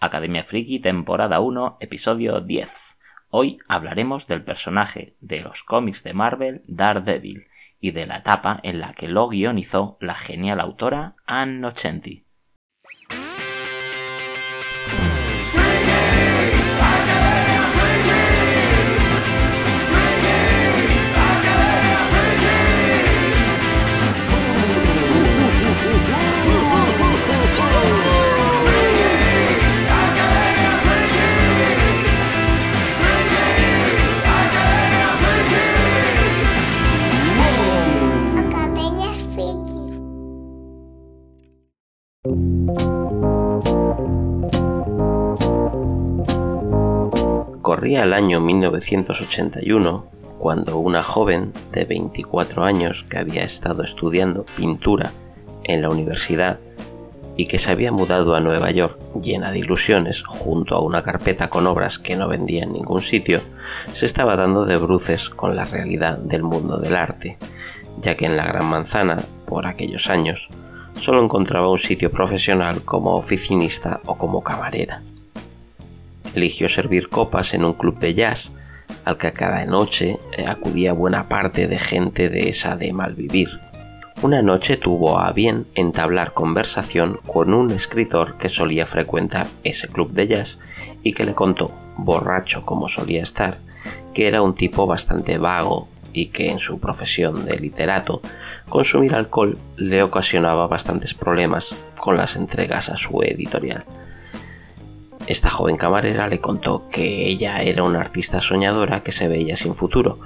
Academia Friki, temporada 1, episodio 10. Hoy hablaremos del personaje de los cómics de Marvel, Daredevil, y de la etapa en la que lo guionizó la genial autora Ann Nocenti. Corría el año 1981 cuando una joven de 24 años que había estado estudiando pintura en la universidad y que se había mudado a Nueva York llena de ilusiones junto a una carpeta con obras que no vendía en ningún sitio, se estaba dando de bruces con la realidad del mundo del arte, ya que en la Gran Manzana, por aquellos años, solo encontraba un sitio profesional como oficinista o como camarera. Eligió servir copas en un club de jazz al que cada noche eh, acudía buena parte de gente de esa de malvivir. Una noche tuvo a bien entablar conversación con un escritor que solía frecuentar ese club de jazz y que le contó, borracho como solía estar, que era un tipo bastante vago y que en su profesión de literato consumir alcohol le ocasionaba bastantes problemas con las entregas a su editorial. Esta joven camarera le contó que ella era una artista soñadora que se veía sin futuro,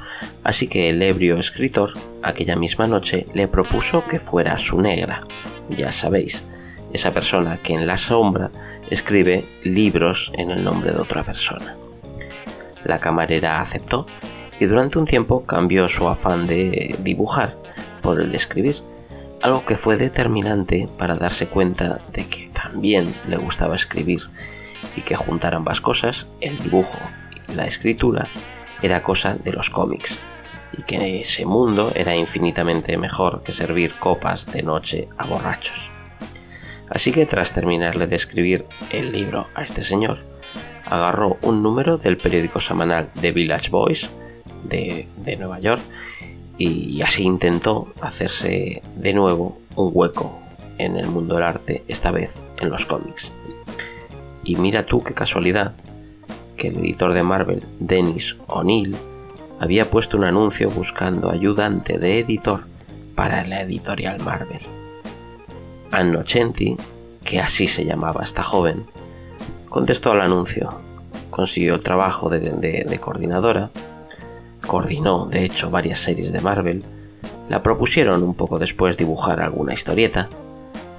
así que el ebrio escritor aquella misma noche le propuso que fuera su negra. Ya sabéis, esa persona que en la sombra escribe libros en el nombre de otra persona. La camarera aceptó y durante un tiempo cambió su afán de dibujar por el de escribir, algo que fue determinante para darse cuenta de que también le gustaba escribir y que juntar ambas cosas, el dibujo y la escritura, era cosa de los cómics, y que ese mundo era infinitamente mejor que servir copas de noche a borrachos. Así que tras terminarle de escribir el libro a este señor, agarró un número del periódico semanal The Village Boys de, de Nueva York y así intentó hacerse de nuevo un hueco en el mundo del arte, esta vez en los cómics. Y mira tú qué casualidad que el editor de Marvel, Dennis O'Neill, había puesto un anuncio buscando ayudante de editor para la editorial Marvel. Ann Nocenti, que así se llamaba esta joven, contestó al anuncio, consiguió el trabajo de- de coordinadora, coordinó de hecho varias series de Marvel, la propusieron un poco después dibujar alguna historieta,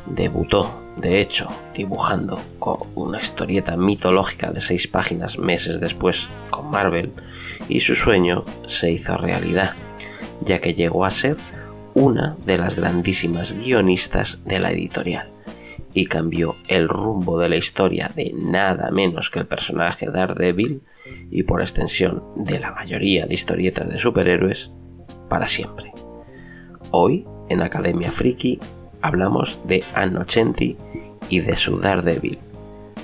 debutó de hecho dibujando con una historieta mitológica de seis páginas meses después con Marvel y su sueño se hizo realidad, ya que llegó a ser una de las grandísimas guionistas de la editorial y cambió el rumbo de la historia de nada menos que el personaje Daredevil y por extensión de la mayoría de historietas de superhéroes para siempre. Hoy en Academia Friki hablamos de Ann Nocenti y de su Daredevil,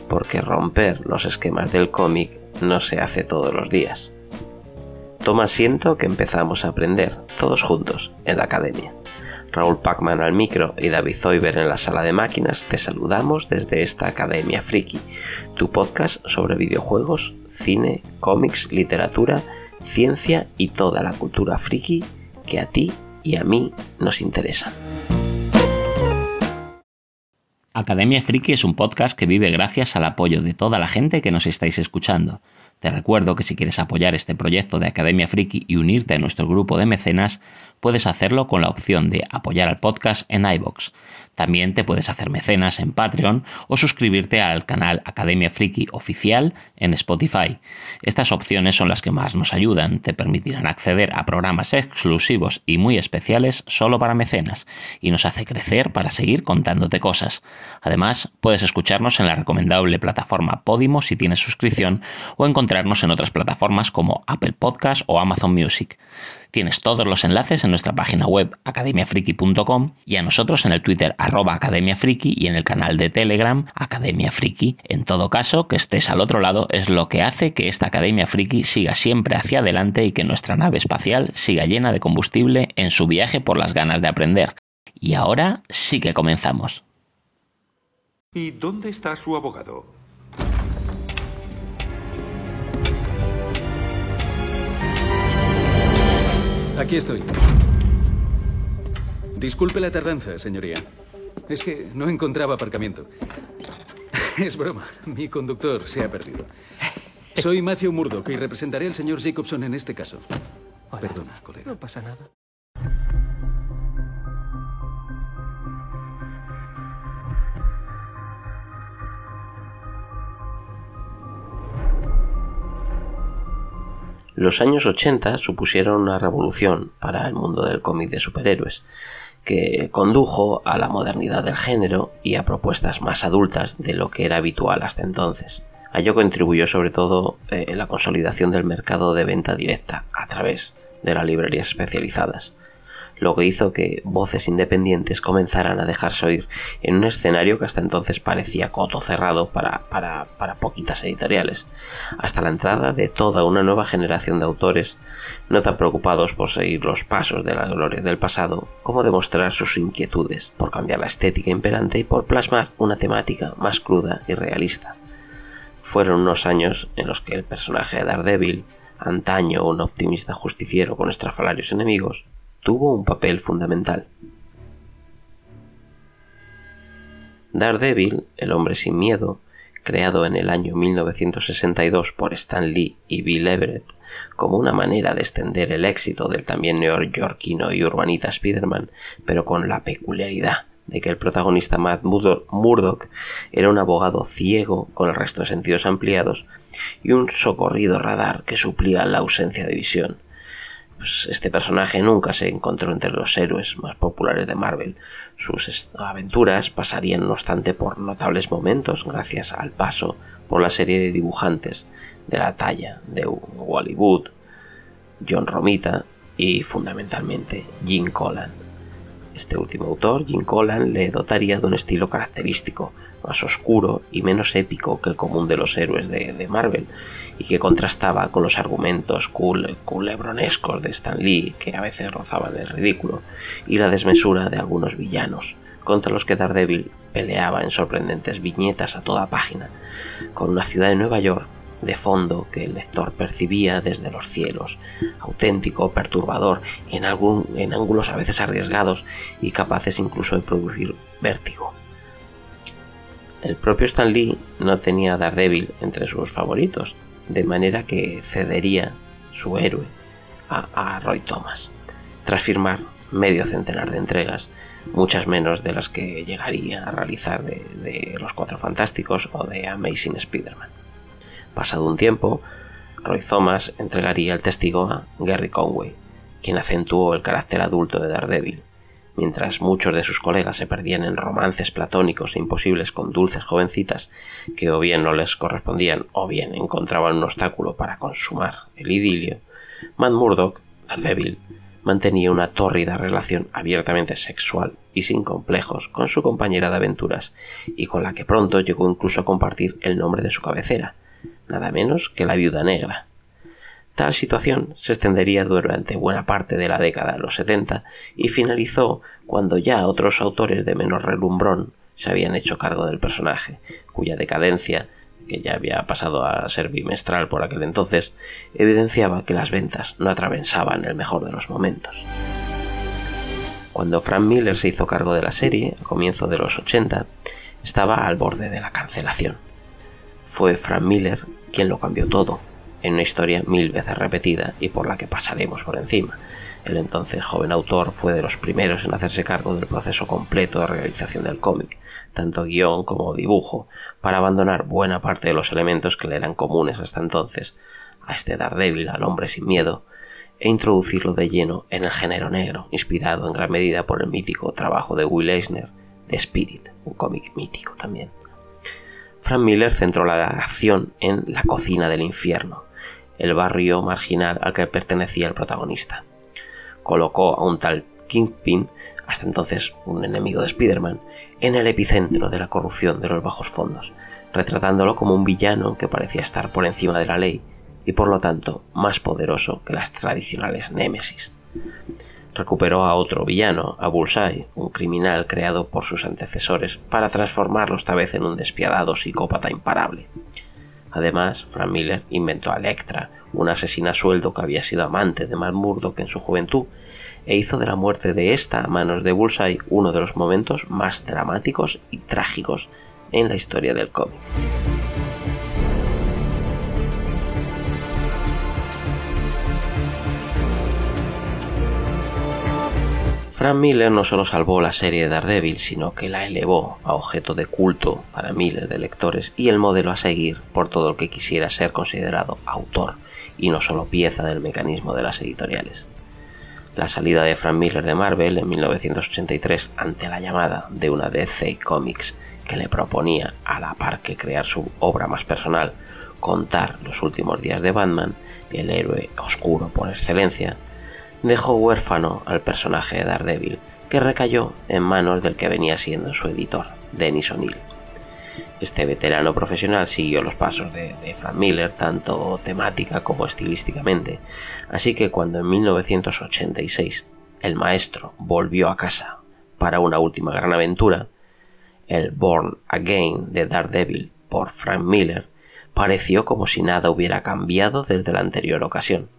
porque romper los esquemas del cómic no se hace todos los días. Toma asiento que empezamos a aprender todos juntos en la academia. Raúl Pacman al micro y David Zoiber en la sala de máquinas te saludamos desde esta Academia Friki, tu podcast sobre videojuegos, cine, cómics, literatura, ciencia y toda la cultura friki que a ti y a mí nos interesan. Academia Friki es un podcast que vive gracias al apoyo de toda la gente que nos estáis escuchando. Te recuerdo que si quieres apoyar este proyecto de Academia Friki y unirte a nuestro grupo de mecenas, puedes hacerlo con la opción de apoyar al podcast en iBox. También te puedes hacer mecenas en Patreon o suscribirte al canal Academia Friki oficial en Spotify. Estas opciones son las que más nos ayudan, te permitirán acceder a programas exclusivos y muy especiales solo para mecenas y nos hace crecer para seguir contándote cosas. Además, puedes escucharnos en la recomendable plataforma Podimo si tienes suscripción o encontrarnos en otras plataformas como Apple Podcast o Amazon Music. Tienes todos los enlaces en nuestra página web academiafriki.com y a nosotros en el Twitter arroba Academia Friki y en el canal de Telegram Academia Friki. En todo caso, que estés al otro lado es lo que hace que esta Academia Friki siga siempre hacia adelante y que nuestra nave espacial siga llena de combustible en su viaje por las ganas de aprender. Y ahora sí que comenzamos. ¿Y dónde está su abogado? Aquí estoy. Disculpe la tardanza, señoría. Es que no encontraba aparcamiento. Es broma. Mi conductor se ha perdido. Soy Matthew Murdoch y representaré al señor Jacobson en este caso. Perdona, colega. No pasa nada. Los años 80 supusieron una revolución para el mundo del cómic de superhéroes, que condujo a la modernidad del género y a propuestas más adultas de lo que era habitual hasta entonces. A ello contribuyó sobre todo eh, la consolidación del mercado de venta directa a través de las librerías especializadas, lo que hizo que voces independientes comenzaran a dejarse oír en un escenario que hasta entonces parecía coto cerrado para, para, para, poquitas editoriales, hasta la entrada de toda una nueva generación de autores no tan preocupados por seguir los pasos de las glorias del pasado como demostrar sus inquietudes por cambiar la estética imperante y por plasmar una temática más cruda y realista. Fueron unos años en los que el personaje de Daredevil, antaño un optimista justiciero con estrafalarios enemigos, tuvo un papel fundamental. Daredevil, el hombre sin miedo, creado en el año 1962 por Stan Lee y Bill Everett como una manera de extender el éxito del también neoyorquino y urbanita Spider-Man, pero con la peculiaridad de que el protagonista Matt Murdock era un abogado ciego con el resto de sentidos ampliados y un socorrido radar que suplía la ausencia de visión pues, este personaje nunca se encontró entre los héroes más populares de Marvel. Sus aventuras pasarían no obstante por notables momentos gracias al paso por la serie de dibujantes de la talla de Wally Wood, John Romita y fundamentalmente Jim Collan. Este último autor, Jim Collan, le dotaría de un estilo característico, más oscuro y menos épico que el común de los héroes de, Marvel, y que contrastaba con los argumentos culebronescos de Stan Lee, que a veces rozaban el ridículo, y la desmesura de algunos villanos, contra los que Daredevil peleaba en sorprendentes viñetas a toda página, con una ciudad de Nueva York de fondo que el lector percibía desde los cielos, auténtico, perturbador, en, algún, en ángulos a veces arriesgados y capaces incluso de producir vértigo. El propio Stan Lee no tenía a Daredevil entre sus favoritos, de manera que cedería su héroe a, Roy Thomas, tras firmar medio centenar de entregas, muchas menos de las que llegaría a realizar de, de Los Cuatro Fantásticos o de Amazing Spider-Man. Pasado un tiempo, Roy Thomas entregaría el testigo a Gary Conway, quien acentuó el carácter adulto de Daredevil, mientras muchos de sus colegas se perdían en romances platónicos e imposibles con dulces jovencitas que o bien no les correspondían o bien encontraban un obstáculo para consumar el idilio, Matt Murdock, Daredevil, mantenía una tórrida relación abiertamente sexual y sin complejos con su compañera de aventuras, y con la que pronto llegó incluso a compartir el nombre de su cabecera, nada menos que la viuda negra. Tal situación se extendería durante buena parte de la década de los 70 y finalizó cuando ya otros autores de menor relumbrón se habían hecho cargo del personaje, cuya decadencia, que ya había pasado a ser bimestral por aquel entonces, evidenciaba que las ventas no atravesaban el mejor de los momentos. Cuando Frank Miller se hizo cargo de la serie, a comienzo de los 80, estaba al borde de la cancelación. Fue Frank Miller quien lo cambió todo, en una historia mil veces repetida y por la que pasaremos por encima. El entonces joven autor fue de los primeros en hacerse cargo del proceso completo de realización del cómic, tanto guion como dibujo, para abandonar buena parte de los elementos que le eran comunes hasta entonces a este Daredevil, al hombre sin miedo, e introducirlo de lleno en el género negro, inspirado en gran medida por el mítico trabajo de Will Eisner, de Spirit, un cómic mítico también. Frank Miller centró la acción en la cocina del infierno, el barrio marginal al que pertenecía el protagonista. Colocó a un tal Kingpin hasta entonces un enemigo de Spider-Man, en el epicentro de la corrupción de los bajos fondos, retratándolo como un villano que parecía estar por encima de la ley y por lo tanto más poderoso que las tradicionales némesis. Recuperó a otro villano, a Bullseye, un criminal creado por sus antecesores para transformarlo esta vez en un despiadado psicópata imparable. Además, Frank Miller inventó a Electra, una asesina a sueldo que había sido amante de Matt en su juventud, e hizo de la muerte de esta a manos de Bullseye uno de los momentos más dramáticos y trágicos en la historia del cómic. Frank Miller no solo salvó la serie de Daredevil, sino que la elevó a objeto de culto para miles de lectores y el modelo a seguir por todo el que quisiera ser considerado autor y no solo pieza del mecanismo de las editoriales. La salida de Frank Miller de Marvel en 1983 ante la llamada de una DC Comics que le proponía, a la par que crear su obra más personal, contar los últimos días de Batman, el héroe oscuro por excelencia, dejó huérfano al personaje de Daredevil, que recayó en manos del que venía siendo su editor, Dennis O'Neill. Este veterano profesional siguió los pasos de, Frank Miller, tanto temática como estilísticamente, así que cuando en 1986 el maestro volvió a casa para una última gran aventura, el Born Again de Daredevil por Frank Miller, pareció como si nada hubiera cambiado desde la anterior ocasión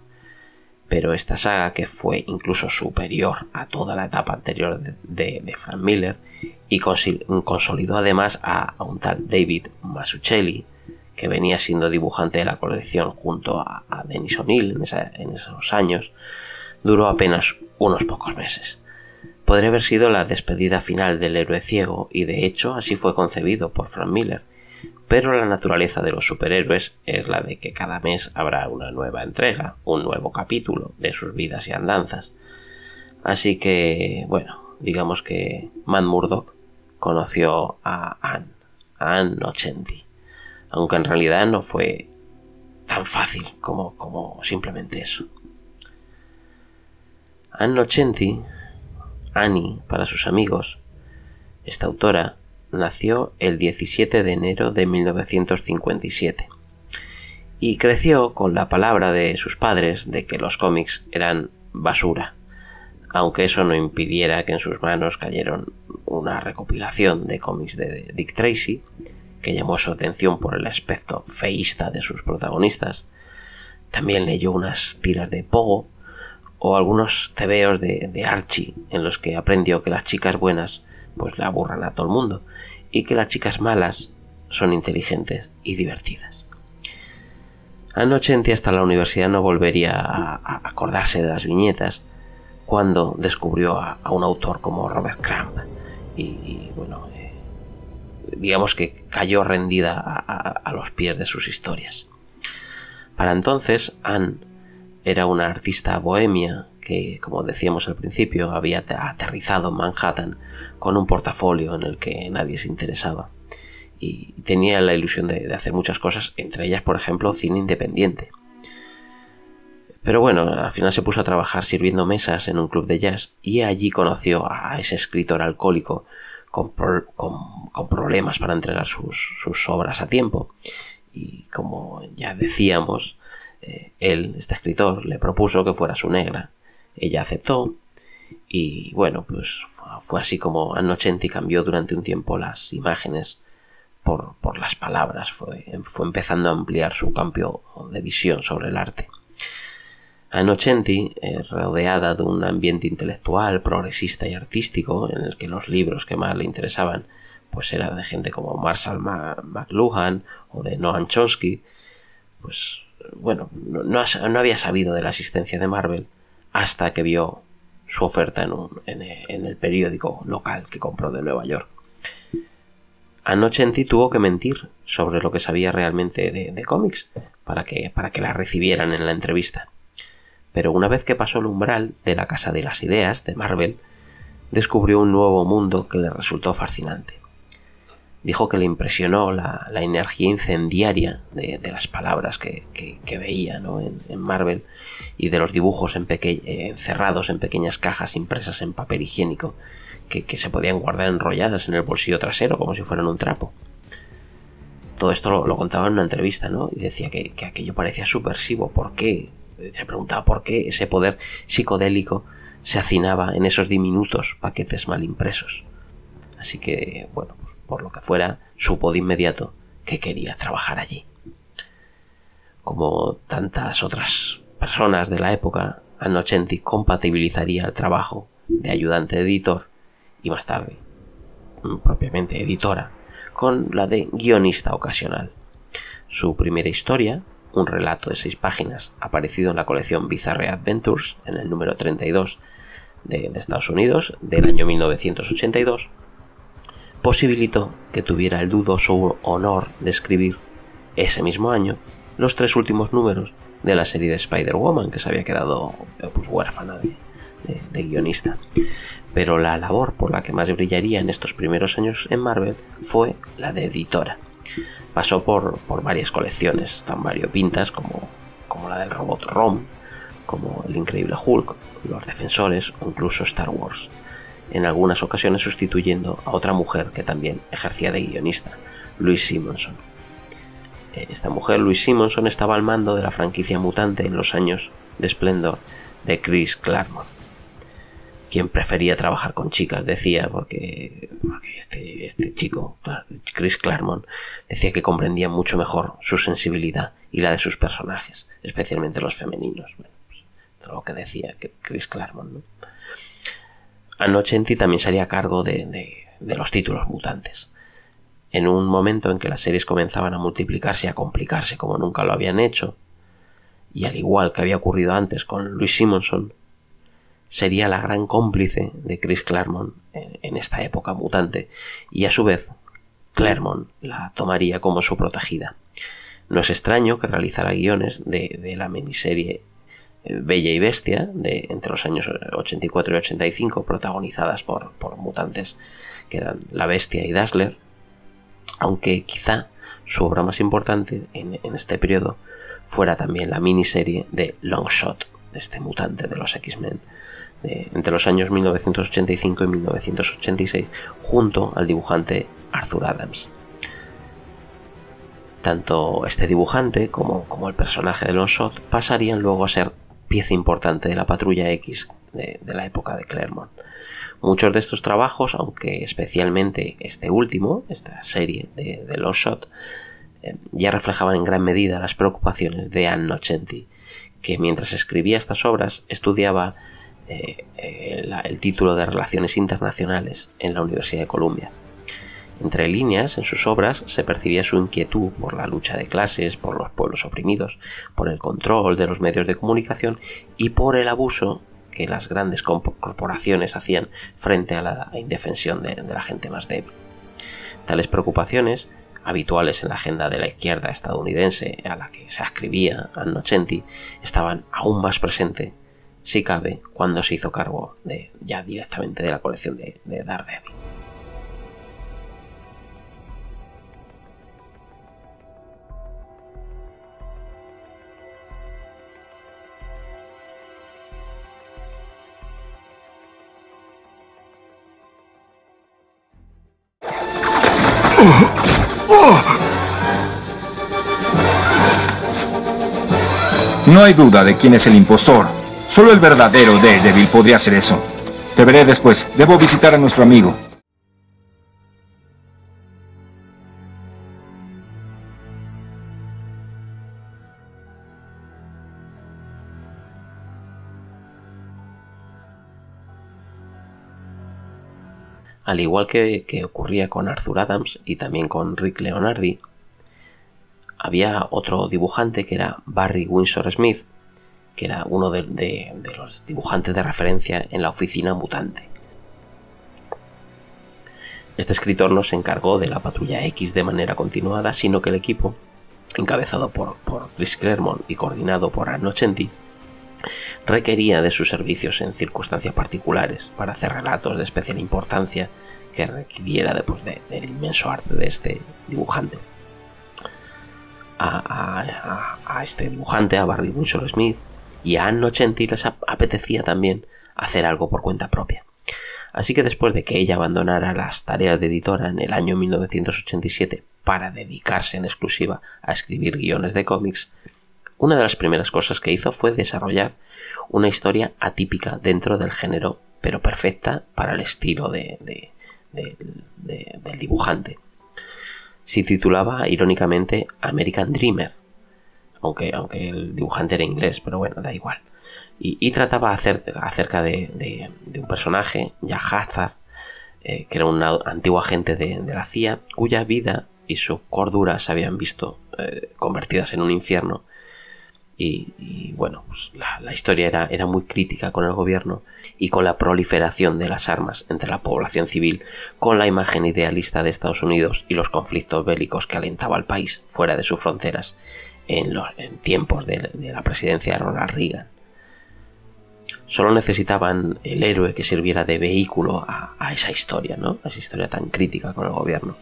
pero esta saga, que fue incluso superior a toda la etapa anterior de, Frank Miller, y consolidó además a, un tal David Masuccelli, que venía siendo dibujante de la colección junto a, Dennis O'Neill en, esos años, duró apenas unos pocos meses. Podría haber sido la despedida final del héroe ciego, y de hecho así fue concebido por Frank Miller, pero la naturaleza de los superhéroes es la de que cada mes habrá una nueva entrega, un nuevo capítulo de sus vidas y andanzas. Así que, bueno, digamos que Matt Murdock conoció a Anne, a Anne Nocenti, aunque en realidad no fue tan fácil como, como simplemente eso. Anne Nocenti, Annie para sus amigos, esta autora, nació el 17 de enero de 1957 y creció con la palabra de sus padres de que los cómics eran basura, aunque eso no impidiera que en sus manos cayeron una recopilación de cómics de Dick Tracy, que llamó su atención por el aspecto feísta de sus protagonistas. También leyó unas tiras de Pogo o algunos tebeos de, de Archie en los que aprendió que las chicas buenas pues le aburran a todo el mundo y que las chicas malas son inteligentes y divertidas. Anoche en hasta la universidad no volvería a, acordarse de las viñetas cuando descubrió a, un autor como Robert Crumb y, bueno, eh, digamos que cayó rendida a, los pies de sus historias. Para entonces, Anne era una artista bohemia que, como decíamos al principio, había aterrizado en Manhattan con un portafolio en el que nadie se interesaba. Y tenía la ilusión de, hacer muchas cosas, entre ellas, por ejemplo, cine independiente. Pero bueno, al final se puso a trabajar sirviendo mesas en un club de jazz y allí conoció a ese escritor alcohólico con, problemas para entregar sus, obras a tiempo. Y como ya decíamos, eh, él, este escritor, le propuso que fuera su negra. Ella aceptó y bueno, pues fue así como Annocenti cambió durante un tiempo las imágenes por, por las palabras, fue, fue, empezando a ampliar su campo de visión sobre el arte. Annocenti, eh, rodeada de un ambiente intelectual, progresista y artístico, en el que los libros que más le interesaban pues era de gente como Marshall McLuhan o de Noam Chomsky, pues bueno, no, no había sabido de la existencia de Marvel hasta que vio su oferta en, el periódico local que compró de Nueva York. Anoche en ti tuvo que mentir sobre lo que sabía realmente de, cómics para que, para que la recibieran en la entrevista. Pero una vez que pasó el umbral de la Casa de las Ideas de Marvel, descubrió un nuevo mundo que le resultó fascinante. Dijo que le impresionó la, energía incendiaria de, las palabras que, veía en, Marvel y de los dibujos encerrados en pequeñas cajas impresas en papel higiénico que, se podían guardar enrolladas en el bolsillo trasero como si fueran un trapo. Todo esto lo, contaba en una entrevista, ¿no? Y decía que, aquello parecía subversivo. ¿Por qué? Se preguntaba por qué ese poder psicodélico se hacinaba en esos diminutos paquetes mal impresos. Así que, bueno, pues por lo que fuera, supo de inmediato que quería trabajar allí. Como tantas otras personas de la época, Annocenti compatibilizaría el trabajo de ayudante editor y más tarde, mm, propiamente editora, con la de guionista ocasional. Su primera historia, un relato de seis páginas aparecido en la colección Bizarre Adventures en el número 32 de, Estados Unidos del año 1982, posibilitó que tuviera el dudoso honor de escribir ese mismo año los tres últimos números de la serie de Spider-Woman que se había quedado pues, huérfana de, guionista. Pero la labor por la que más brillaría en estos primeros años en Marvel fue la de editora. Pasó por, por varias colecciones tan variopintas como, como la del robot Rom, como el increíble Hulk, los Defensores o incluso Star Wars, en algunas ocasiones sustituyendo a otra mujer que también ejercía de guionista, Louise Simonson. Eh, esta mujer, Louise Simonson, estaba al mando de la franquicia mutante en los años de esplendor de Chris Claremont quien prefería trabajar con chicas, decía, porque, este, este, chico, Chris Claremont, decía que comprendía mucho mejor su sensibilidad y la de sus personajes, especialmente los femeninos. Bueno, pues, todo lo que decía Chris Claremont. ¿no? Anocenti también salía a cargo de, de los títulos mutantes. En un momento en que las series comenzaban a multiplicarse y a complicarse como nunca lo habían hecho, y al igual que había ocurrido antes con Louis Simonson, sería la gran cómplice de Chris Claremont en, esta época mutante y a su vez Claremont la tomaría como su protegida. No es extraño que realizara guiones de, la miniserie Bella y Bestia de entre los años 84 y 85 protagonizadas por, mutantes que eran La Bestia y Dazzler aunque quizá su obra más importante en, en este periodo fuera también la miniserie de Longshot de este mutante de los X-Men entre los años 1985 y 1986 junto al dibujante Arthur Adams. Tanto este dibujante como, como el personaje de Longshot pasarían luego a ser pieza importante de la patrulla X de, la época de Claremont. Muchos de estos trabajos, aunque especialmente este último, esta serie de, de Longshot, eh, ya reflejaban en gran medida las preocupaciones de Anne Nocenti, que mientras escribía estas obras estudiaba eh, el, título de Relaciones Internacionales en la Universidad de Columbia. Entre líneas, en sus obras se percibía su inquietud por la lucha de clases, por los pueblos oprimidos, por el control de los medios de comunicación y por el abuso que las grandes corporaciones hacían frente a la indefensión de, la gente más débil. Tales preocupaciones, habituales en la agenda de la izquierda estadounidense a la que se ascribía Annocenti, estaban aún más presentes si cabe, cuando se hizo cargo ya directamente de la colección de, de Daredevil. No hay duda de quién es el impostor. Solo el verdadero Daredevil podría hacer eso. Te veré después. Debo visitar a nuestro amigo. Al igual que, que, ocurría con Arthur Adams y también con Rick Leonardi, había otro dibujante que era Barry Windsor Smith, que era uno de, los dibujantes de referencia en la oficina mutante. Este escritor no se encargó de la patrulla X de manera continuada, sino que el equipo, encabezado por, por Chris Claremont y coordinado por Annocenti, requería de sus servicios en circunstancias particulares para hacer relatos de especial importancia que requiriera de, pues, de- del inmenso arte de este dibujante. A, a- a- este dibujante, a Barry Windsor Smith y a Anne Nocenti les ap- apetecía también hacer algo por cuenta propia. Así que después de que ella abandonara las tareas de editora en el año 1987 para dedicarse en exclusiva a escribir guiones de cómics, una de las primeras cosas que hizo fue desarrollar una historia atípica dentro del género, pero perfecta para el estilo de- de- de- de- del dibujante. Se titulaba irónicamente American Dreamer, aunque, aunque el dibujante era inglés, pero bueno, da igual. Y, y trataba acer- acerca de, un personaje, Yahazar, eh, que era un antiguo agente de, de la CIA, cuya vida y su cordura se habían visto eh, convertidas en un infierno. Y, bueno, pues la, historia era, muy crítica con el gobierno y con la proliferación de las armas entre la población civil, con la imagen idealista de Estados Unidos y los conflictos bélicos que alentaba al país fuera de sus fronteras en, los, tiempos de, la presidencia de Ronald Reagan. Solo necesitaban el héroe que sirviera de vehículo a, esa historia, ¿no? A esa historia tan crítica con el gobierno.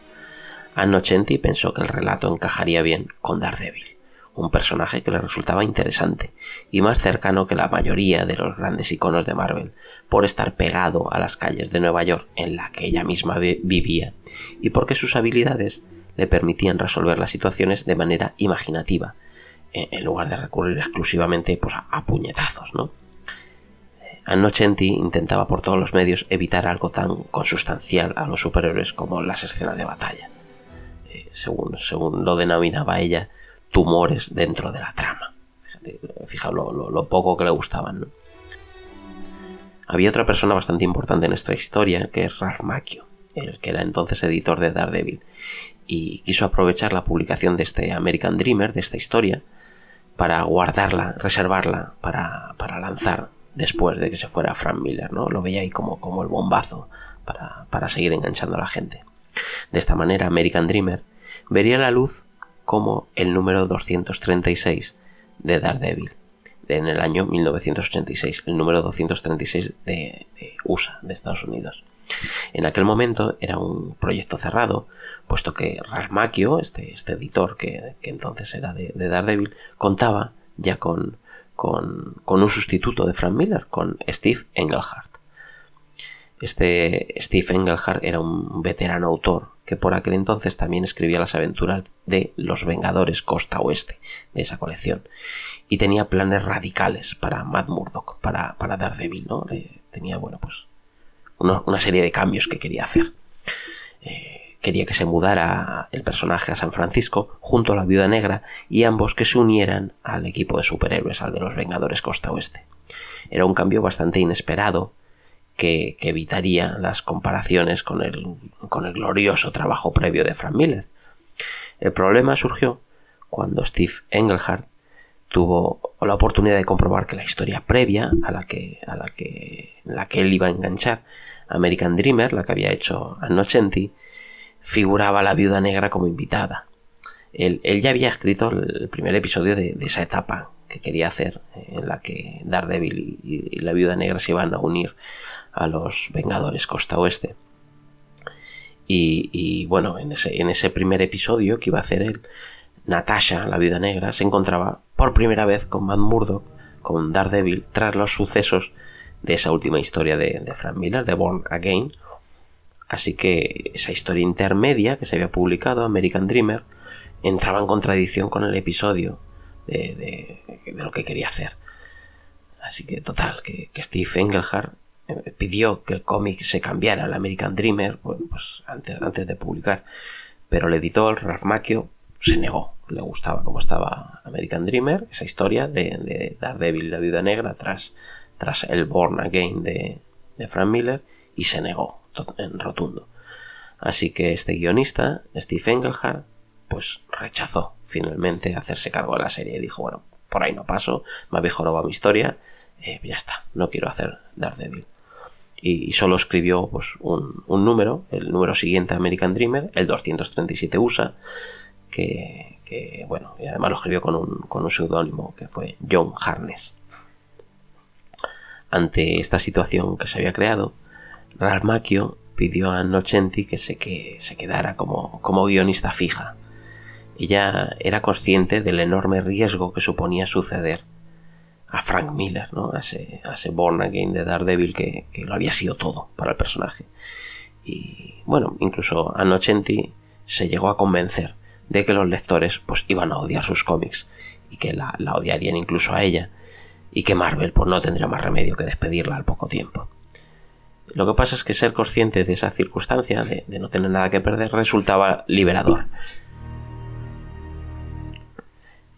Anne Nocenti pensó que el relato encajaría bien con Daredevil, un personaje que le resultaba interesante y más cercano que la mayoría de los grandes iconos de Marvel, por estar pegado a las calles de Nueva York en la que ella misma vi- vivía y porque sus habilidades le permitían resolver las situaciones de manera imaginativa, en en lugar de recurrir exclusivamente pues, a, puñetazos, ¿no? Anne Nocenti intentaba por todos los medios evitar algo tan consustancial a los superhéroes como las escenas de batalla. Eh, según, según lo denominaba ella, tumores dentro de la trama. Fíjate, fijaos lo, poco que le gustaban. Había otra persona bastante importante en esta historia, que es Ralph Macchio, el que era entonces editor de Daredevil, y quiso aprovechar la publicación de este American Dreamer, de esta historia, para guardarla, reservarla para, para lanzar después de que se fuera Frank Miller, ¿no? Lo veía ahí como, como el bombazo para, para seguir enganchando a la gente. De esta manera, American Dreamer vería la luz como el número 236 de Daredevil en el año 1986, el número 236 de, de USA, de Estados Unidos. En aquel momento era un proyecto cerrado, puesto que Ralph Macchio, este, este editor que, que entonces era de, de Daredevil, contaba ya con, con, con un sustituto de Frank Miller, con Steve Englehart. Este Steve Englehart era un veterano autor que por aquel entonces también escribía las aventuras de Los Vengadores Costa Oeste de esa colección y tenía planes radicales para Matt Murdock, para, para Daredevil, ¿no? Le- tenía, bueno, pues una, una serie de cambios que quería hacer. Eh, quería que se mudara el personaje a San Francisco junto a la Viuda Negra y ambos que se unieran al equipo de superhéroes, al de los Vengadores Costa Oeste. Era un cambio bastante inesperado que, evitaría las comparaciones con el, con el glorioso trabajo previo de Frank Miller. El problema surgió cuando Steve Englehart tuvo la oportunidad de comprobar que la historia previa a la que, a la que, la que él iba a enganchar, American Dreamer, la que había hecho Anne Nocenti, figuraba a la viuda negra como invitada. Él, él ya había escrito el primer episodio de, esa etapa que quería hacer, en la que Daredevil y, y la viuda negra se iban a unir a los Vengadores Costa Oeste. Y, bueno, en ese, en ese primer episodio que iba a hacer él, Natasha, la viuda negra, se encontraba por primera vez con Matt Murdock, con Daredevil, tras los sucesos de esa última historia de, de Frank Miller, de Born Again. Así que esa historia intermedia que se había publicado, American Dreamer, entraba en contradicción con el episodio de, de- lo que quería hacer. Así que total, que, que Steve Englehart eh, pidió que el cómic se cambiara al American Dreamer, bueno, pues antes, de publicar. Pero el editor, Ralph Macchio, se negó. Le gustaba cómo estaba American Dreamer, esa historia de, de Daredevil la Viuda Negra tras, el Born Again de, de Frank Miller y se negó en rotundo. Así que este guionista, Steve Englehart, pues rechazó finalmente hacerse cargo de la serie y dijo, bueno, por ahí no paso, me habéis jorobado mi historia, eh, ya está, no quiero hacer Daredevil. Y, solo escribió pues, un, número, el número siguiente American Dreamer, el 237 USA, que, que, bueno, y además lo escribió con un, con un seudónimo que fue John Harness. Ante esta situación que se había creado, Ralph Macchio pidió a Nocenti que se, que se quedara como, como guionista fija. Ella era consciente del enorme riesgo que suponía suceder a Frank Miller, ¿no? a, ese, a ese Born Again de Daredevil que, que lo había sido todo para el personaje. Y bueno, incluso a se llegó a convencer de que los lectores pues iban a odiar sus cómics y que la, la odiarían incluso a ella y que Marvel pues no tendría más remedio que despedirla al poco tiempo. Lo que pasa es que ser consciente de esa circunstancia, de, no tener nada que perder, resultaba liberador.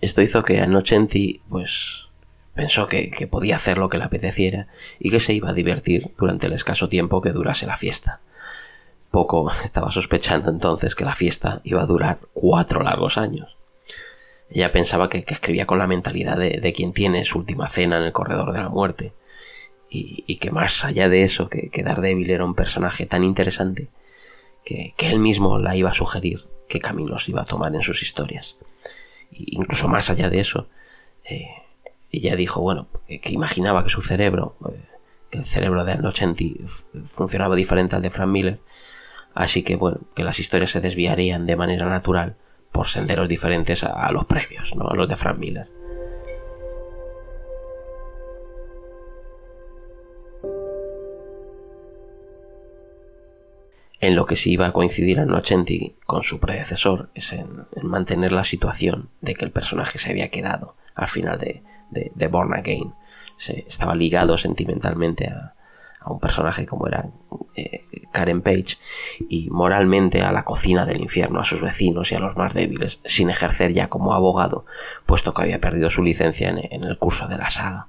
Esto hizo que Anocenti pues pensó que, que podía hacer lo que le apeteciera y que se iba a divertir durante el escaso tiempo que durase la fiesta. Poco estaba sospechando entonces que la fiesta iba a durar cuatro largos años. Ella pensaba que, que escribía con la mentalidad de, de, quien tiene su última cena en el corredor de la muerte. Y, y que más allá de eso, que, que, Daredevil era un personaje tan interesante que, que, él mismo la iba a sugerir qué caminos iba a tomar en sus historias. Incluso más allá de eso, eh, ella dijo, bueno, que, imaginaba que su cerebro, eh, que el cerebro de Nocenti funcionaba diferente al de Frank Miller, así que bueno, que las historias se desviarían de manera natural por senderos diferentes a, los previos, ¿no? a los de Frank Miller. En lo que sí iba a coincidir a Nocenti con su predecesor es en, mantener la situación de que el personaje se había quedado al final de, de, de Born Again. Se, estaba ligado sentimentalmente a, a un personaje como era eh, Karen Page y moralmente a la cocina del infierno, a sus vecinos y a los más débiles, sin ejercer ya como abogado, puesto que había perdido su licencia en, en el curso de la saga.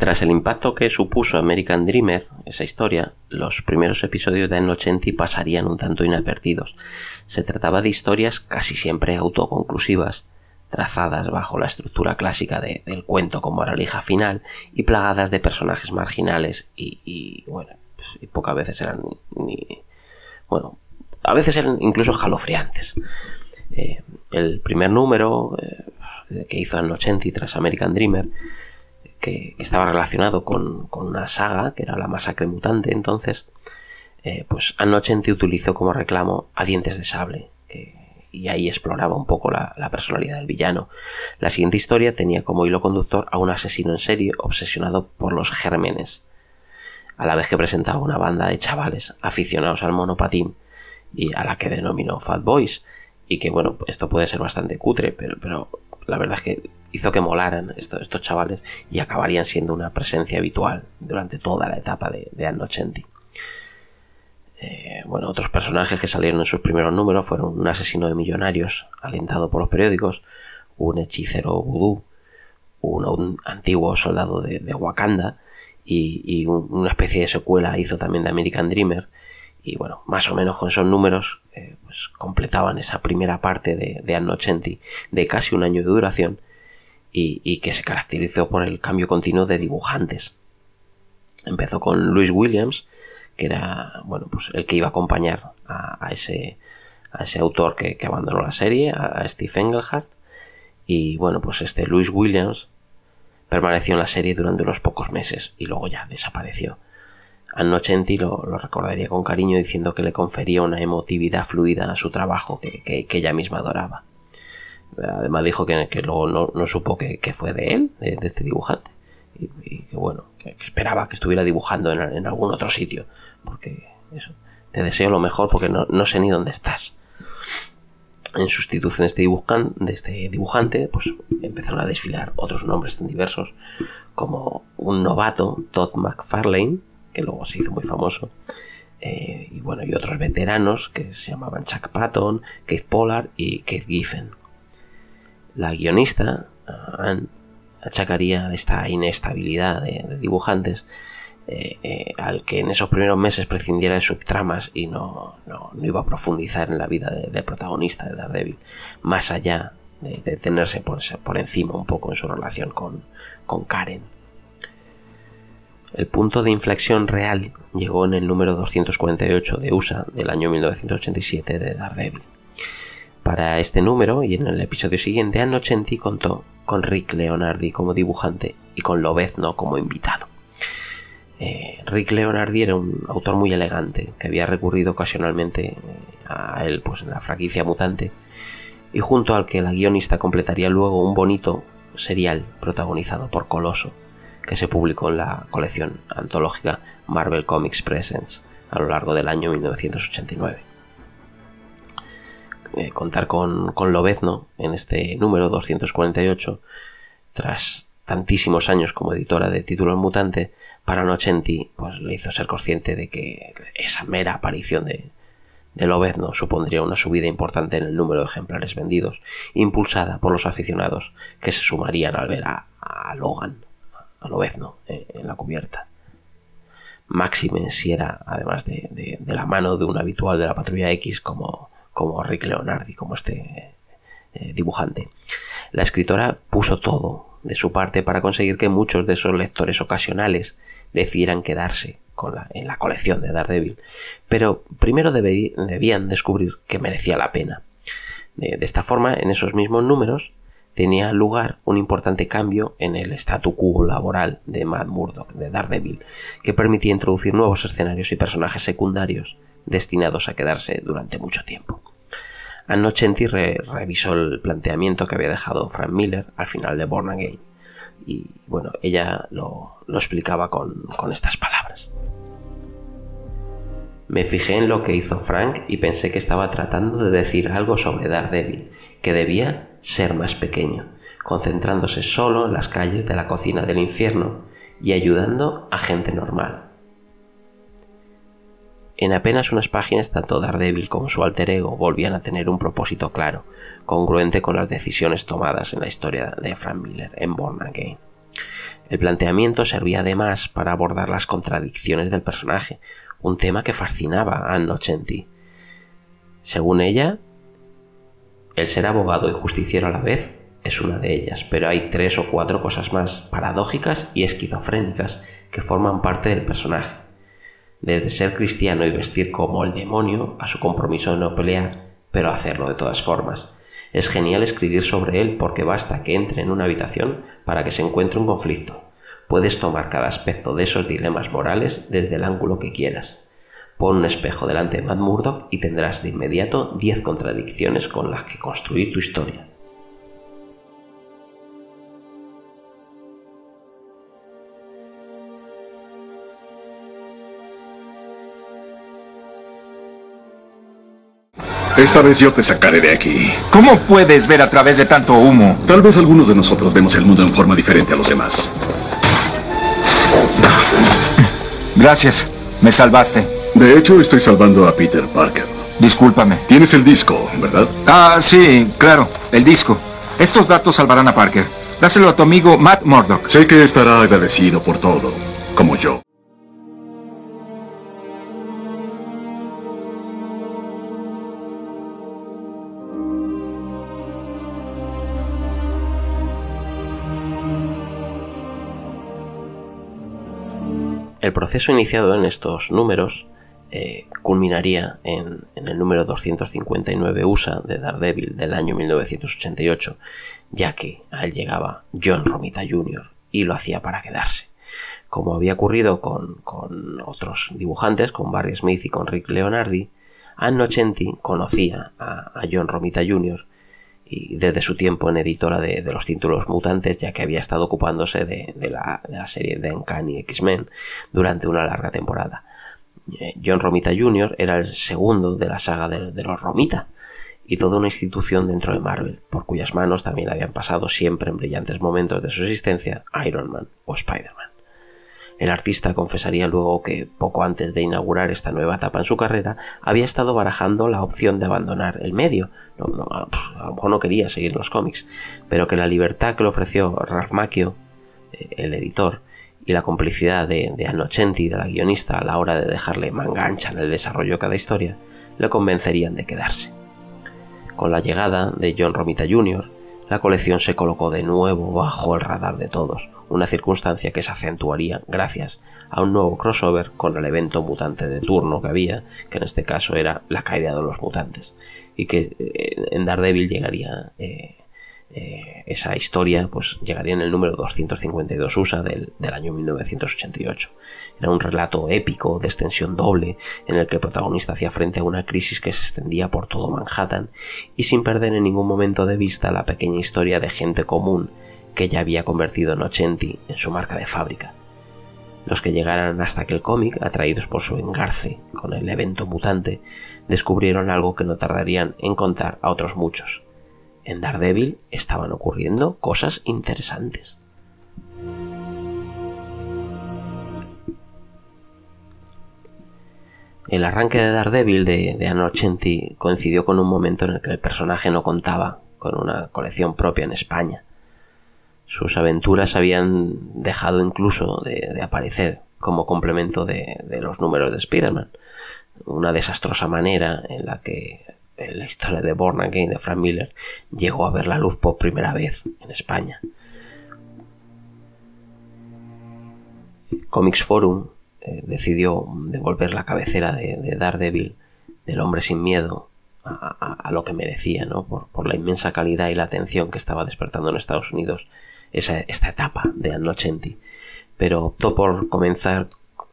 Tras el impacto que supuso American Dreamer, esa historia, los primeros episodios de N80 pasarían un tanto inadvertidos. Se trataba de historias casi siempre autoconclusivas, trazadas bajo la estructura clásica de, del cuento como moralija final y plagadas de personajes marginales y, bueno, pues, y pocas veces eran ni, bueno, a veces eran incluso escalofriantes. Eh, el primer número eh, que hizo N80 tras American Dreamer que estaba relacionado con, con, una saga, que era la masacre mutante, entonces, eh, pues Anocente utilizó como reclamo a Dientes de Sable, y ahí exploraba un poco la, la, personalidad del villano. La siguiente historia tenía como hilo conductor a un asesino en serie obsesionado por los gérmenes, a la vez que presentaba una banda de chavales aficionados al monopatín y a la que denominó Fat Boys, y que bueno, esto puede ser bastante cutre, pero, pero la verdad es que hizo que molaran estos, chavales y acabarían siendo una presencia habitual durante toda la etapa de, de Annocenti. Eh, bueno, otros personajes que salieron en sus primeros números fueron un asesino de millonarios alentado por los periódicos, un hechicero vudú, un, antiguo soldado de, Wakanda y, y un, una especie de secuela hizo también de American Dreamer y bueno, más o menos con esos números eh, pues completaban esa primera parte de, de Annocenti de casi un año de duración y, que se caracterizó por el cambio continuo de dibujantes. Empezó con Louis Williams, que era bueno, pues el que iba a acompañar a, ese, a ese autor que, que, abandonó la serie, a, Steve Engelhardt, y bueno, pues este Louis Williams permaneció en la serie durante unos pocos meses y luego ya desapareció. Annocenti lo, lo, recordaría con cariño diciendo que le confería una emotividad fluida a su trabajo que, que ella misma adoraba. Además dijo que, luego no, supo que, fue de él, de, este dibujante. Y, que bueno, que, esperaba que estuviera dibujando en, algún otro sitio. Porque eso, te deseo lo mejor porque no, sé ni dónde estás. En sustitución de este, de este dibujante, pues empezaron a desfilar otros nombres tan diversos como un novato, Todd McFarlane, que luego se hizo muy famoso. Eh, y bueno, y otros veteranos que se llamaban Chuck Patton, Keith Pollard y Keith Giffen. La guionista, Anne, achacaría esta inestabilidad de, dibujantes eh, eh, al que en esos primeros meses prescindiera de subtramas y no, no, iba a profundizar en la vida del de protagonista de Daredevil, más allá de, de tenerse por, por, encima un poco en su relación con, con Karen. El punto de inflexión real llegó en el número 248 de USA del año 1987 de Daredevil. Para este número y en el episodio siguiente, Anno Chenti contó con Rick Leonardi como dibujante y con Lobezno como invitado. Eh, Rick Leonardi era un autor muy elegante que había recurrido ocasionalmente eh, a él pues, en la franquicia mutante y junto al que la guionista completaría luego un bonito serial protagonizado por Coloso que se publicó en la colección antológica Marvel Comics Presents a lo largo del año 1989. Eh, contar con, con Lobezno en este número 248 tras tantísimos años como editora de títulos mutante, para Nocenti pues, le hizo ser consciente de que esa mera aparición de, de Lobezno supondría una subida importante en el número de ejemplares vendidos, impulsada por los aficionados que se sumarían al ver a, Logan, a Lobezno, eh, en la cubierta. Máxime si era, además de, la mano de un habitual de la Patrulla X como, como Rick Leonardi, como este eh, dibujante. La escritora puso todo de su parte para conseguir que muchos de esos lectores ocasionales decidieran quedarse con la, en la colección de Daredevil, pero primero debían descubrir que merecía la pena. De, esta forma, en esos mismos números, tenía lugar un importante cambio en el statu quo laboral de Matt Murdock, de Daredevil, que permitía introducir nuevos escenarios y personajes secundarios destinados a quedarse durante mucho tiempo. Anno Chenti revisó el planteamiento que había dejado Frank Miller al final de Born Again. Y bueno, ella lo, explicaba con, con estas palabras. Me fijé en lo que hizo Frank y pensé que estaba tratando de decir algo sobre Daredevil, que debía ser más pequeño, concentrándose solo en las calles de la cocina del infierno y ayudando a gente normal. En apenas unas páginas tanto Daredevil como su alter ego volvían a tener un propósito claro, congruente con las decisiones tomadas en la historia de Frank Miller en Born Again. El planteamiento servía además para abordar las contradicciones del personaje, un tema que fascinaba a Chenti. Según ella, el ser abogado y justiciero a la vez es una de ellas, pero hay tres o cuatro cosas más paradójicas y esquizofrénicas que forman parte del personaje desde ser cristiano y vestir como el demonio a su compromiso de no pelear, pero hacerlo de todas formas. Es genial escribir sobre él porque basta que entre en una habitación para que se encuentre un conflicto. Puedes tomar cada aspecto de esos dilemas morales desde el ángulo que quieras. Pon un espejo delante de Matt Murdock y tendrás de inmediato 10 contradicciones con las que construir tu historia. Esta vez yo te sacaré de aquí. ¿Cómo puedes ver a través de tanto humo? Tal vez algunos de nosotros vemos el mundo en forma diferente a los demás. Gracias. Me salvaste. De hecho, estoy salvando a Peter Parker. Discúlpame. Tienes el disco, ¿verdad? Ah, sí, claro. El disco. Estos datos salvarán a Parker. Dáselo a tu amigo Matt Murdock. Sé que estará agradecido por todo, como yo. El proceso iniciado en estos números eh, culminaría en, el número 259 USA de Daredevil del año 1988, ya que a él llegaba John Romita Jr. y lo hacía para quedarse. Como había ocurrido con, otros dibujantes, con Barry Smith y con Rick Leonardi, Anno Chenti conocía a, John Romita Jr y desde su tiempo en editora de, los títulos mutantes, ya que había estado ocupándose de, la, serie de Uncanny X-Men durante una larga temporada. Eh, John Romita Jr. era el segundo de la saga de, los Romita y toda una institución dentro de Marvel, por cuyas manos también habían pasado siempre en brillantes momentos de su existencia Iron Man o Spider-Man. El artista confesaría luego que, poco antes de inaugurar esta nueva etapa en su carrera, había estado barajando la opción de abandonar el medio. a lo mejor no quería seguir los cómics, pero que la libertad que le ofreció Ralph Macchio, eh, el editor, y la complicidad de, de Annocenti, de la guionista, a la hora de dejarle manga ancha en el desarrollo de cada historia, le convencerían de quedarse. Con la llegada de John Romita Jr., la colección se colocó de nuevo bajo el radar de todos, una circunstancia que se acentuaría gracias a un nuevo crossover con el evento mutante de turno que había, que en este caso era la caída de los mutantes, y que eh, en Daredevil llegaría eh, eh, esa historia pues llegaría en el número 252 USA del, del, año 1988. Era un relato épico de extensión doble en el que el protagonista hacía frente a una crisis que se extendía por todo Manhattan y sin perder en ningún momento de vista la pequeña historia de gente común que ya había convertido en Ochenti en su marca de fábrica. Los que llegaran hasta aquel cómic, atraídos por su engarce con el evento mutante, descubrieron algo que no tardarían en contar a otros muchos, en Daredevil estaban ocurriendo cosas interesantes. El arranque de Daredevil de, de Anno 80 coincidió con un momento en el que el personaje no contaba con una colección propia en España. Sus aventuras habían dejado incluso de, de aparecer como complemento de, de, los números de Spider-Man. Una desastrosa manera en la que la historia de Born Again de Frank Miller llegó a ver la luz por primera vez en España. Comics Forum eh, decidió devolver la cabecera de, de, Daredevil del hombre sin miedo a, lo que merecía, ¿no? Por, la inmensa calidad y la atención que estaba despertando en Estados Unidos esa, esta etapa de 80. Pero optó por comenzar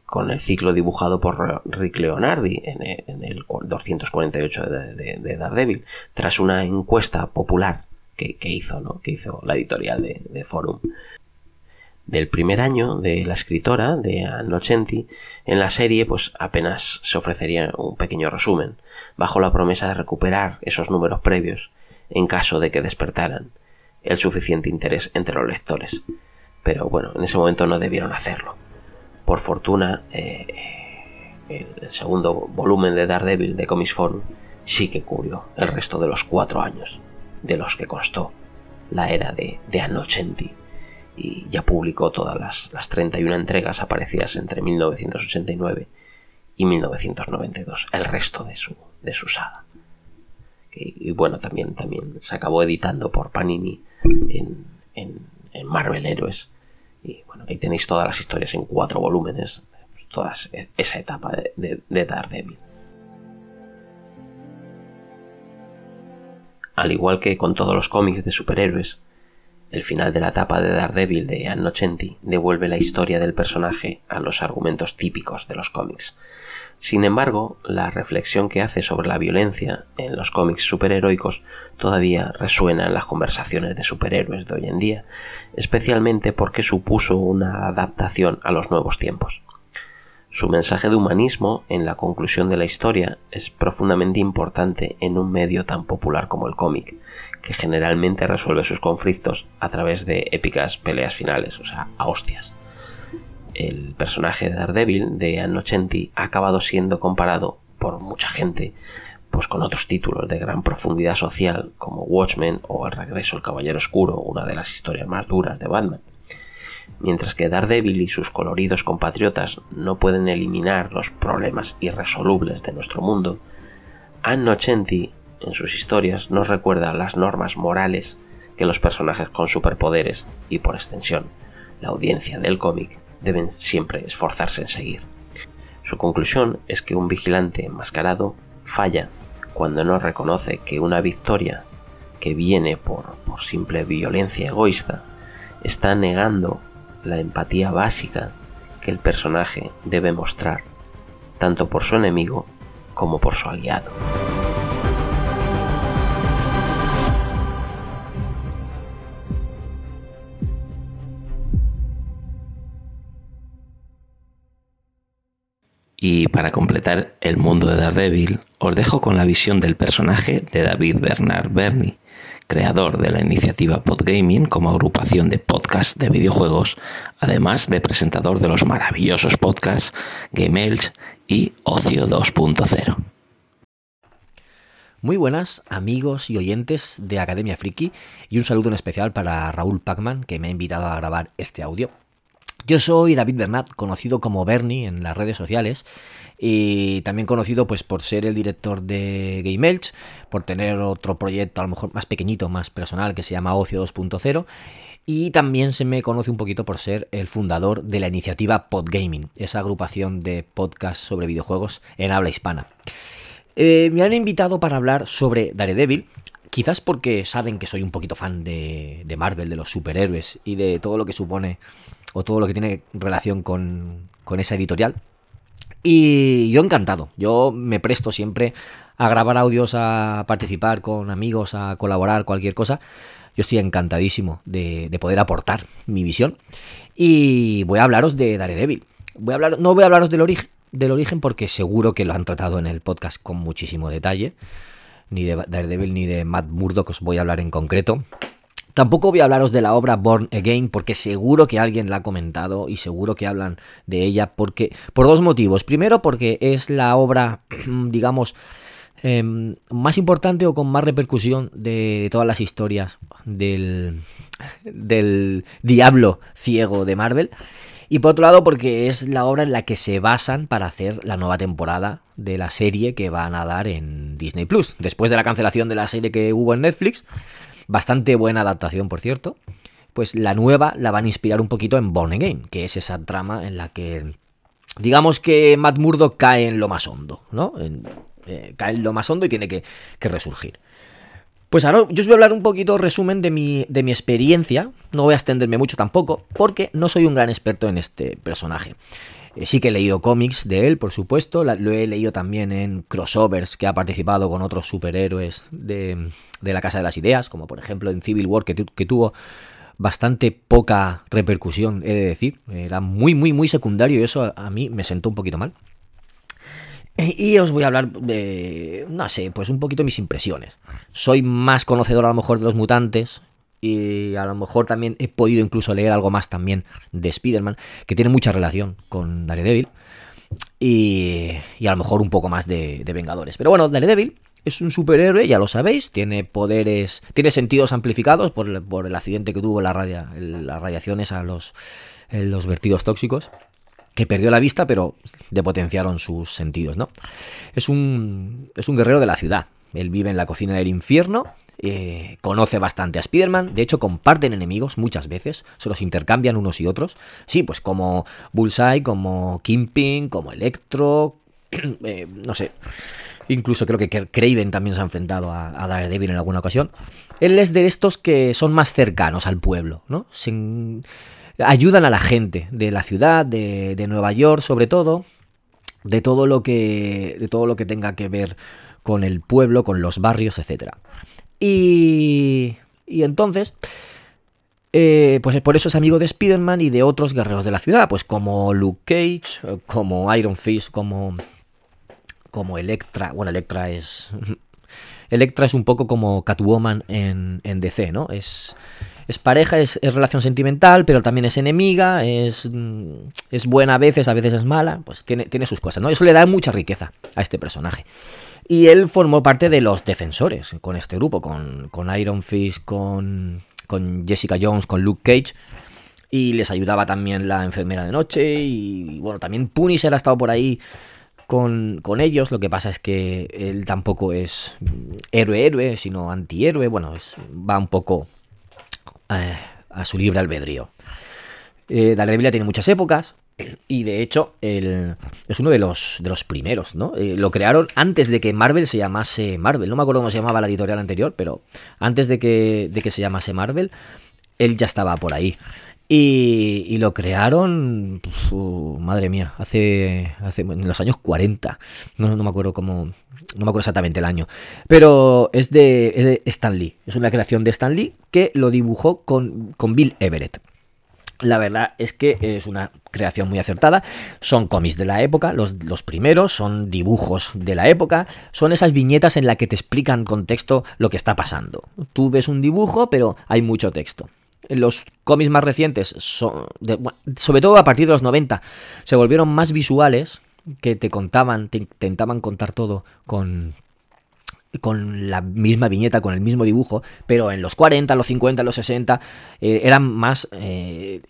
con el ciclo dibujado por Rick Leonardi en el, en el 248 de, de, de, Daredevil, tras una encuesta popular que, hizo, ¿no? que hizo la editorial de, Forum. Del primer año de la escritora, de Anno Chenti, en la serie pues apenas se ofrecería un pequeño resumen, bajo la promesa de recuperar esos números previos, en caso de que despertaran el suficiente interés entre los lectores. Pero bueno, en ese momento no debieron hacerlo por fortuna, eh, el segundo volumen de Daredevil de Comics Forum sí que cubrió el resto de los cuatro años de los que costó la era de, de 80 y ya publicó todas las, las 31 entregas aparecidas entre 1989 y 1992, el resto de su, de su saga. Y bueno, también, también se acabó editando por Panini en, en, en Marvel Heroes y bueno, ahí tenéis todas las historias en cuatro volúmenes, toda esa etapa de, de, de Daredevil. Al igual que con todos los cómics de superhéroes, el final de la etapa de Daredevil de Anno 80 devuelve la historia del personaje a los argumentos típicos de los cómics. Sin embargo, la reflexión que hace sobre la violencia en los cómics superheroicos todavía resuena en las conversaciones de superhéroes de hoy en día, especialmente porque supuso una adaptación a los nuevos tiempos. Su mensaje de humanismo en la conclusión de la historia es profundamente importante en un medio tan popular como el cómic, que generalmente resuelve sus conflictos a través de épicas peleas finales, o sea, a hostias el personaje de Daredevil de Anno 80 ha acabado siendo comparado por mucha gente pues con otros títulos de gran profundidad social como Watchmen o El regreso al Caballero Oscuro, una de las historias más duras de Batman. Mientras que Daredevil y sus coloridos compatriotas no pueden eliminar los problemas irresolubles de nuestro mundo, Anno 80 en sus historias nos recuerda las normas morales que los personajes con superpoderes y por extensión la audiencia del cómic deben siempre esforzarse en seguir. Su conclusión es que un vigilante enmascarado falla cuando no reconoce que una victoria que viene por, por simple violencia egoísta está negando la empatía básica que el personaje debe mostrar, tanto por su enemigo como por su aliado. Y para completar el mundo de Daredevil, os dejo con la visión del personaje de David Bernard Bernie, creador de la iniciativa Podgaming como agrupación de podcasts de videojuegos, además de presentador de los maravillosos podcasts Game Elch y Ocio 2.0. Muy buenas amigos y oyentes de Academia Friki y un saludo en especial para Raúl Pacman que me ha invitado a grabar este audio. Yo soy David Bernat, conocido como Bernie en las redes sociales y también conocido pues por ser el director de Game Elch, por tener otro proyecto a lo mejor más pequeñito, más personal que se llama Ocio 2.0 y también se me conoce un poquito por ser el fundador de la iniciativa Podgaming, esa agrupación de podcasts sobre videojuegos en habla hispana. Eh, me han invitado para hablar sobre Daredevil, quizás porque saben que soy un poquito fan de, de Marvel, de los superhéroes y de todo lo que supone o todo lo que tiene relación con, con esa editorial. Y yo encantado, yo me presto siempre a grabar audios, a participar con amigos, a colaborar, cualquier cosa. Yo estoy encantadísimo de, poder aportar mi visión. Y voy a hablaros de Daredevil. Voy a hablar, no voy a hablaros del origen, del origen porque seguro que lo han tratado en el podcast con muchísimo detalle. Ni de Daredevil ni de Matt Murdock os voy a hablar en concreto. Tampoco voy a hablaros de la obra Born Again porque seguro que alguien la ha comentado y seguro que hablan de ella porque por dos motivos. Primero porque es la obra, digamos, em, más importante o con más repercusión de todas las historias del, del diablo ciego de Marvel. Y por otro lado, porque es la obra en la que se basan para hacer la nueva temporada de la serie que van a dar en Disney Plus. Después de la cancelación de la serie que hubo en Netflix, Bastante buena adaptación, por cierto. Pues la nueva la van a inspirar un poquito en Born Again, que es esa trama en la que, digamos que Matt Murdock cae en lo más hondo, ¿no? Eh, cae en lo más hondo y tiene que, que resurgir. Pues ahora yo os voy a hablar un poquito resumen de mi, de mi experiencia, no voy a extenderme mucho tampoco, porque no soy un gran experto en este personaje. Eh, sí que he leído cómics de él, por supuesto. lo he leído también en crossovers que ha participado con otros superhéroes de, la Casa de las Ideas, como por ejemplo en Civil War, que, tuvo bastante poca repercusión, he de decir. Era muy, muy, muy secundario y eso a mí me sentó un poquito mal. Y os voy a hablar de, no sé, pues un poquito mis impresiones. Soy más conocedor a lo mejor de los mutantes, y a lo mejor también he podido incluso leer algo más también de Spider-Man, que tiene mucha relación con Daredevil, y, y a lo mejor un poco más de, Vengadores. Pero bueno, Daredevil es un superhéroe, ya lo sabéis, tiene poderes, tiene sentidos amplificados por, el accidente que tuvo la radia, las radiaciones a los, los vertidos tóxicos que perdió la vista, pero depotenciaron sus sentidos, ¿no? Es un, es un guerrero de la ciudad. Él vive en la cocina del infierno eh, conoce bastante a Spider-Man, de hecho comparten enemigos muchas veces, se los intercambian unos y otros. Sí, pues como Bullseye, como Kingpin, como Electro, eh, no sé. Incluso creo que Craven también se ha enfrentado a, Daredevil en alguna ocasión. Él es de estos que son más cercanos al pueblo, ¿no? ayudan a la gente de la ciudad, de, de Nueva York sobre todo, de todo lo que de todo lo que tenga que ver con el pueblo, con los barrios, etcétera. Y, y entonces, eh, pues por eso es amigo de Spider-Man y de otros guerreros de la ciudad, pues como Luke Cage, como Iron Fist, como, como Electra. Bueno, Electra es... Electra es un poco como Catwoman en, en DC, ¿no? Es, es pareja, es, relación sentimental, pero también es enemiga, es, es buena a veces, a veces es mala, pues tiene, tiene sus cosas, ¿no? Eso le da mucha riqueza a este personaje. Y él formó parte de los defensores con este grupo, con, Iron Fist, con, con Jessica Jones, con Luke Cage. Y les ayudaba también la enfermera de noche. Y bueno, también Punisher ha estado por ahí con, ellos. Lo que pasa es que él tampoco es héroe-héroe, sino antihéroe. Bueno, va un poco eh, a su libre albedrío. Eh, Biblia tiene muchas épocas. Y de hecho, es uno de los, de los primeros, ¿no? Eh, lo crearon antes de que Marvel se llamase Marvel. No me acuerdo cómo se llamaba la editorial anterior, pero antes de que, de que se llamase Marvel, él ya estaba por ahí. Y, lo crearon, madre mía, hace, hace en los años 40. No, no, me acuerdo cómo, no me acuerdo exactamente el año. Pero es de, Stan Lee. Es una creación de Stan Lee que lo dibujó con, con Bill Everett. La verdad es que es una creación muy acertada. Son cómics de la época, los, primeros, son dibujos de la época, son esas viñetas en las que te explican con texto lo que está pasando. Tú ves un dibujo, pero hay mucho texto. Los cómics más recientes, son sobre todo a partir de los 90, se volvieron más visuales, que te contaban, te intentaban contar todo con, con la misma viñeta, con el mismo dibujo, pero en los 40, los 50, los 60 eh, eran más... Eh,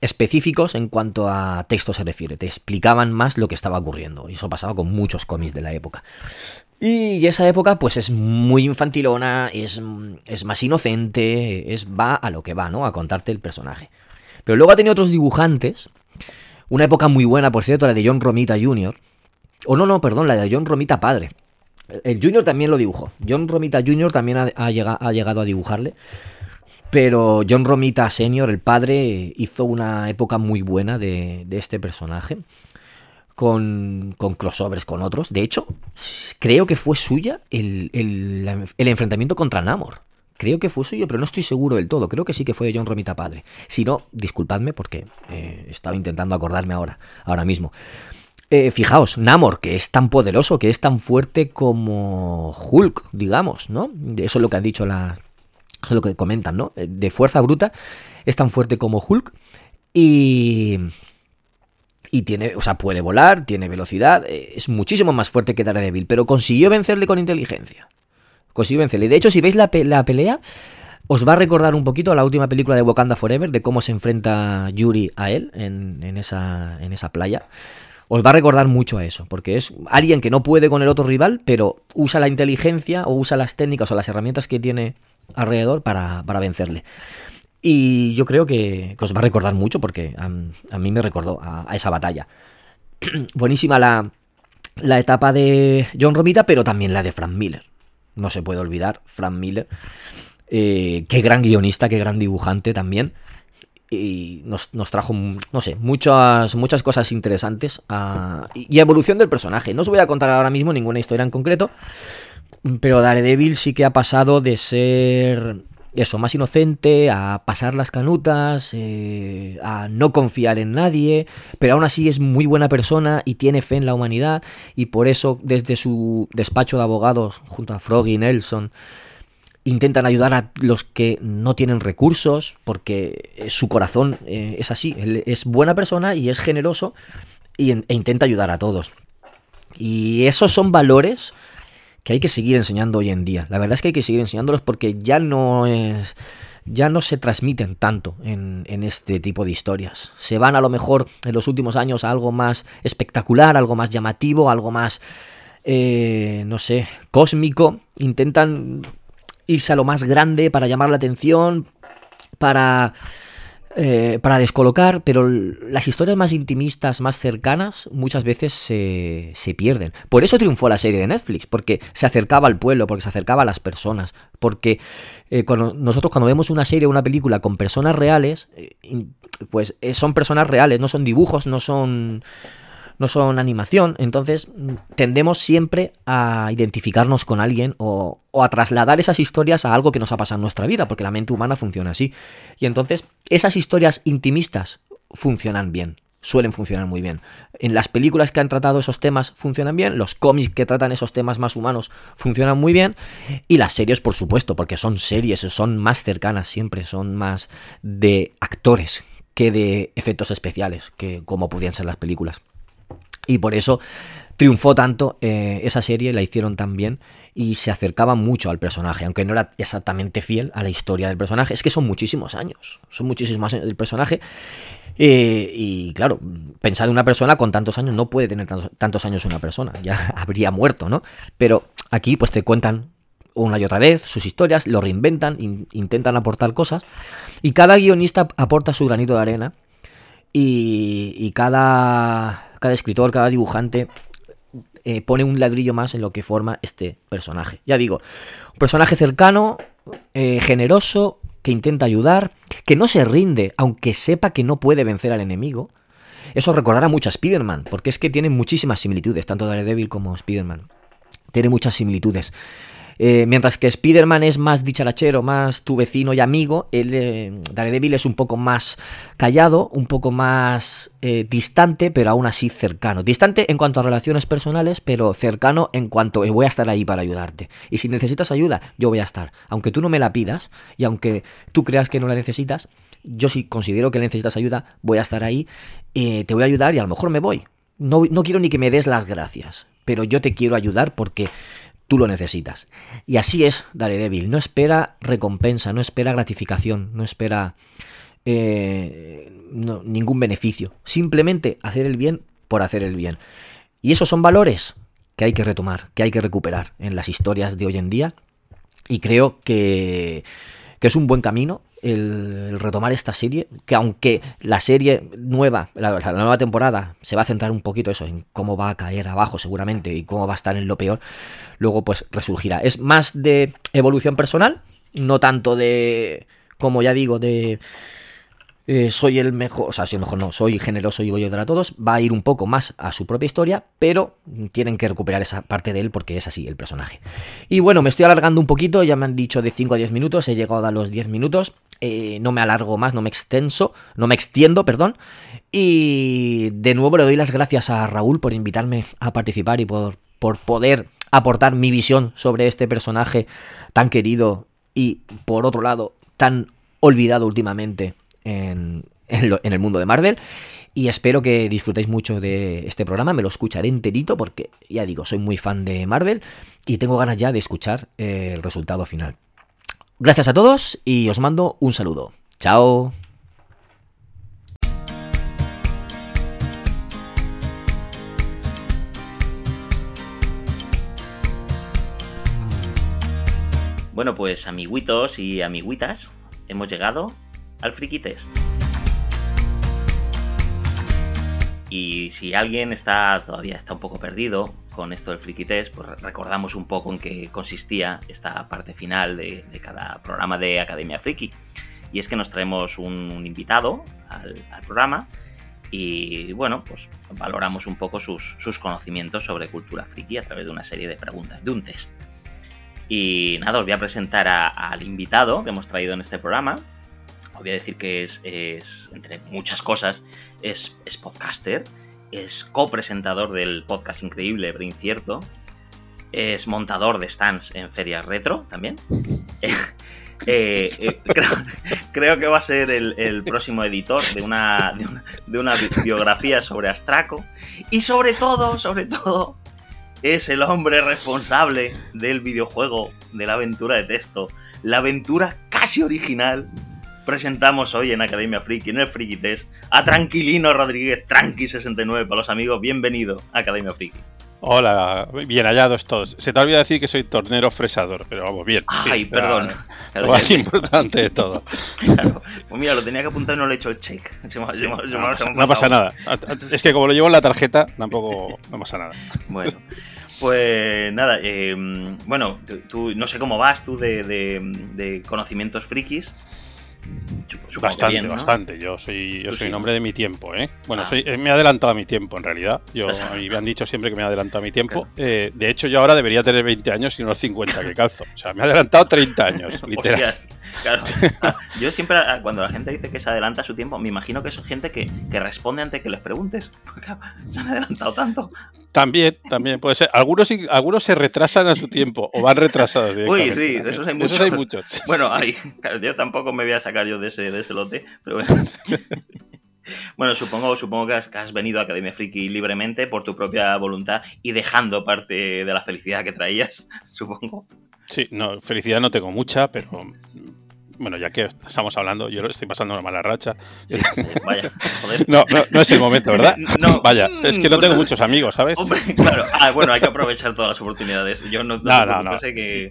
específicos en cuanto a texto se refiere, te explicaban más lo que estaba ocurriendo. Y eso pasaba con muchos cómics de la época. Y esa época, pues es muy infantilona, es, es más inocente, es, va a lo que va, ¿no? A contarte el personaje. Pero luego ha tenido otros dibujantes. Una época muy buena, por cierto, la de John Romita Jr. O no, no, perdón, la de John Romita Padre. El Junior también lo dibujó. John Romita Jr. también ha, llegado, a dibujarle. Pero John Romita Senior, el padre, hizo una época muy buena de, este personaje. Con, crossovers con otros. De hecho, creo que fue suya el, enfrentamiento contra Namor. Creo que fue suyo, pero no estoy seguro del todo. Creo que sí que fue de John Romita padre. Si no, disculpadme porque eh, estaba intentando acordarme ahora, ahora mismo. Eh, fijaos, Namor, que es tan poderoso, que es tan fuerte como Hulk, digamos, ¿no? Eso es lo que han dicho la. Eso es lo que comentan, ¿no? Eh, de fuerza bruta, es tan fuerte como Hulk. Y. Y tiene, o sea, puede volar, tiene velocidad, eh, es muchísimo más fuerte que Daredevil, pero consiguió vencerle con inteligencia. Consiguió vencerle. De hecho, si veis la, pelea, os va a recordar un poquito a la última película de Wakanda Forever, de cómo se enfrenta Yuri a él en, en, esa, en esa playa os va a recordar mucho a eso, porque es alguien que no puede con el otro rival, pero usa la inteligencia o usa las técnicas o las herramientas que tiene alrededor para, vencerle. Y yo creo que, os va a recordar mucho porque a, mí me recordó a, esa batalla. Buenísima la, la etapa de John Romita, pero también la de Frank Miller. No se puede olvidar, Frank Miller. Eh, qué gran guionista, qué gran dibujante también y nos, trajo, no sé, muchas, muchas cosas interesantes y evolución del personaje. No os voy a contar ahora mismo ninguna historia en concreto, pero Daredevil sí que ha pasado de ser eso, más inocente, a pasar las canutas, eh, a no confiar en nadie, pero aún así es muy buena persona y tiene fe en la humanidad y por eso desde su despacho de abogados junto a Frog y Nelson, intentan ayudar a los que no tienen recursos, porque su corazón eh, es así, él es buena persona y es generoso y, e intenta ayudar a todos. Y esos son valores que hay que seguir enseñando hoy en día. La verdad es que hay que seguir enseñándolos porque ya no es ya no se transmiten tanto en, este tipo de historias. Se van a lo mejor en los últimos años a algo más espectacular, algo más llamativo, algo más, eh, no sé, cósmico. Intentan irse a lo más grande para llamar la atención, para, eh, para descolocar, pero las historias más intimistas, más cercanas, muchas veces se, se, pierden. Por eso triunfó la serie de Netflix, porque se acercaba al pueblo, porque se acercaba a las personas, porque eh, cuando, nosotros cuando vemos una serie o una película con personas reales, eh, pues son personas reales, no son dibujos, no son no son animación, entonces mm, tendemos siempre a identificarnos con alguien o, a trasladar esas historias a algo que nos ha pasado en nuestra vida, porque la mente humana funciona así. Y entonces esas historias intimistas funcionan bien, suelen funcionar muy bien. En las películas que han tratado esos temas funcionan bien, los cómics que tratan esos temas más humanos funcionan muy bien, y las series, por supuesto, porque son series, son más cercanas siempre, son más de actores que de efectos especiales, que como podían ser las películas. Y por eso triunfó tanto eh, esa serie, la hicieron tan bien y se acercaba mucho al personaje, aunque no era exactamente fiel a la historia del personaje. Es que son muchísimos años, son muchísimos años del personaje. Eh, y claro, pensar en una persona con tantos años no puede tener tantos, años una persona, ya habría muerto, ¿no? Pero aquí pues te cuentan una y otra vez sus historias, lo reinventan, intentan aportar cosas y cada guionista aporta su granito de arena y cada cada escritor, cada dibujante eh, pone un ladrillo más en lo que forma este personaje. Ya digo, un personaje cercano, eh, generoso, que intenta ayudar, que no se rinde, aunque sepa que no puede vencer al enemigo. Eso recordará mucho a Spider-Man, porque es que tiene muchísimas similitudes, tanto Daredevil como Spider-Man. Tiene muchas similitudes. Eh, mientras que Spider-Man es más dicharachero, más tu vecino y amigo, el eh, Daredevil es un poco más callado, un poco más eh, distante, pero aún así cercano. Distante en cuanto a relaciones personales, pero cercano en cuanto voy a estar ahí para ayudarte. Y si necesitas ayuda, yo voy a estar. Aunque tú no me la pidas y aunque tú creas que no la necesitas, yo si considero que necesitas ayuda, voy a estar ahí, te voy a ayudar y a lo mejor me voy. No, no quiero ni que me des las gracias, pero yo te quiero ayudar porque tú lo necesitas. Y así es Daredevil, no espera recompensa, no espera gratificación, no espera eh, ningún beneficio. Simplemente hacer el bien por hacer el bien. Y esos son valores que hay que retomar, que hay que recuperar en las historias de hoy en día. Y creo que, es un buen camino el, retomar esta serie, que aunque la serie nueva, la, nueva temporada, se va a centrar un poquito eso, en cómo va a caer abajo seguramente y cómo va a estar en lo peor, luego pues resurgirá. Es más de evolución personal, no tanto de, como ya digo, de eh, soy el mejor, o sea, soy el mejor no, soy generoso y voy a ayudar a todos, va a ir un poco más a su propia historia, pero tienen que recuperar esa parte de él porque es así el personaje. Y bueno, me estoy alargando un poquito, ya me han dicho de 5 a 10 minutos, he llegado a los 10 minutos, eh, no me alargo más, no me extenso, no me extiendo, perdón. Y de nuevo le doy las gracias a Raúl por invitarme a participar y por, por poder aportar mi visión sobre este personaje tan querido y por otro lado tan olvidado últimamente en, el mundo de Marvel. Y espero que disfrutéis mucho de este programa. Me lo escucharé enterito porque, ya digo, soy muy fan de Marvel y tengo ganas ya de escuchar eh, el resultado final. Gracias a todos y os mando un saludo. Chao. Bueno, pues amiguitos y amiguitas, hemos llegado al Friki Test. Y si alguien está todavía está un poco perdido con esto del Friki Test, pues recordamos un poco en qué consistía esta parte final de, cada programa de Academia Friki. Y es que nos traemos un, invitado al, programa y bueno, pues valoramos un poco sus, conocimientos sobre cultura friki a través de una serie de preguntas, de un test. Y nada, os voy a presentar al invitado que hemos traído en este programa, voy a decir que es, entre muchas cosas, es podcaster, es copresentador del podcast increíble Pero Incierto, es montador de stands en ferias retro también. Eh, eh, creo, que va a ser el, próximo editor de una, de una, biografía sobre Astraco. Y sobre todo, sobre todo, es el hombre responsable del videojuego, de la aventura de texto. La aventura casi original presentamos hoy en Academia Friki, en el Friki Test, a Tranquilino Rodríguez, Tranqui69 para los amigos. Bienvenido a Academia Friki. Hola, bien hallados todos. Se te olvida decir que soy tornero fresador, pero vamos, bien. Ay, perdón. lo más importante de todo. Pues mira, lo tenía que apuntar y no le he hecho el check. no, pasa nada. Es que como lo llevo en la tarjeta, tampoco no pasa nada. Bueno. Pues nada, eh, bueno, tú, no sé cómo vas tú de, de conocimientos frikis bastante, bastante. Yo soy, yo soy un hombre de mi tiempo, ¿eh? Bueno, ah. soy, eh, me he adelantado a mi tiempo, en realidad. Yo, a mí me han dicho siempre que me he adelantado a mi tiempo. Eh, de hecho, yo ahora debería tener 20 años y unos 50 que calzo. O sea, me he adelantado 30 años, literal. Claro. Yo siempre, ah, cuando la gente dice que se adelanta a su tiempo, me imagino que es gente que, que responde ante que les preguntes. se han adelantado tanto. También, también puede ser. Algunos, algunos se retrasan a su tiempo o van retrasados. Uy, sí, de esos hay muchos. hay muchos. Bueno, hay, yo tampoco me voy a sacar yo de ese, de ese lote, pero bueno. Bueno, supongo, supongo que has, venido a Academia Friki libremente por tu propia voluntad y dejando parte de la felicidad que traías, supongo. Sí, no, felicidad no tengo mucha, pero bueno, ya que estamos hablando, yo estoy pasando una mala racha. vaya, joder. No, no, es el momento, ¿verdad? No. Vaya, es que no tengo muchos amigos, ¿sabes? Hombre, claro. Ah, bueno, hay que aprovechar todas las oportunidades. Yo no, no, no, sé que...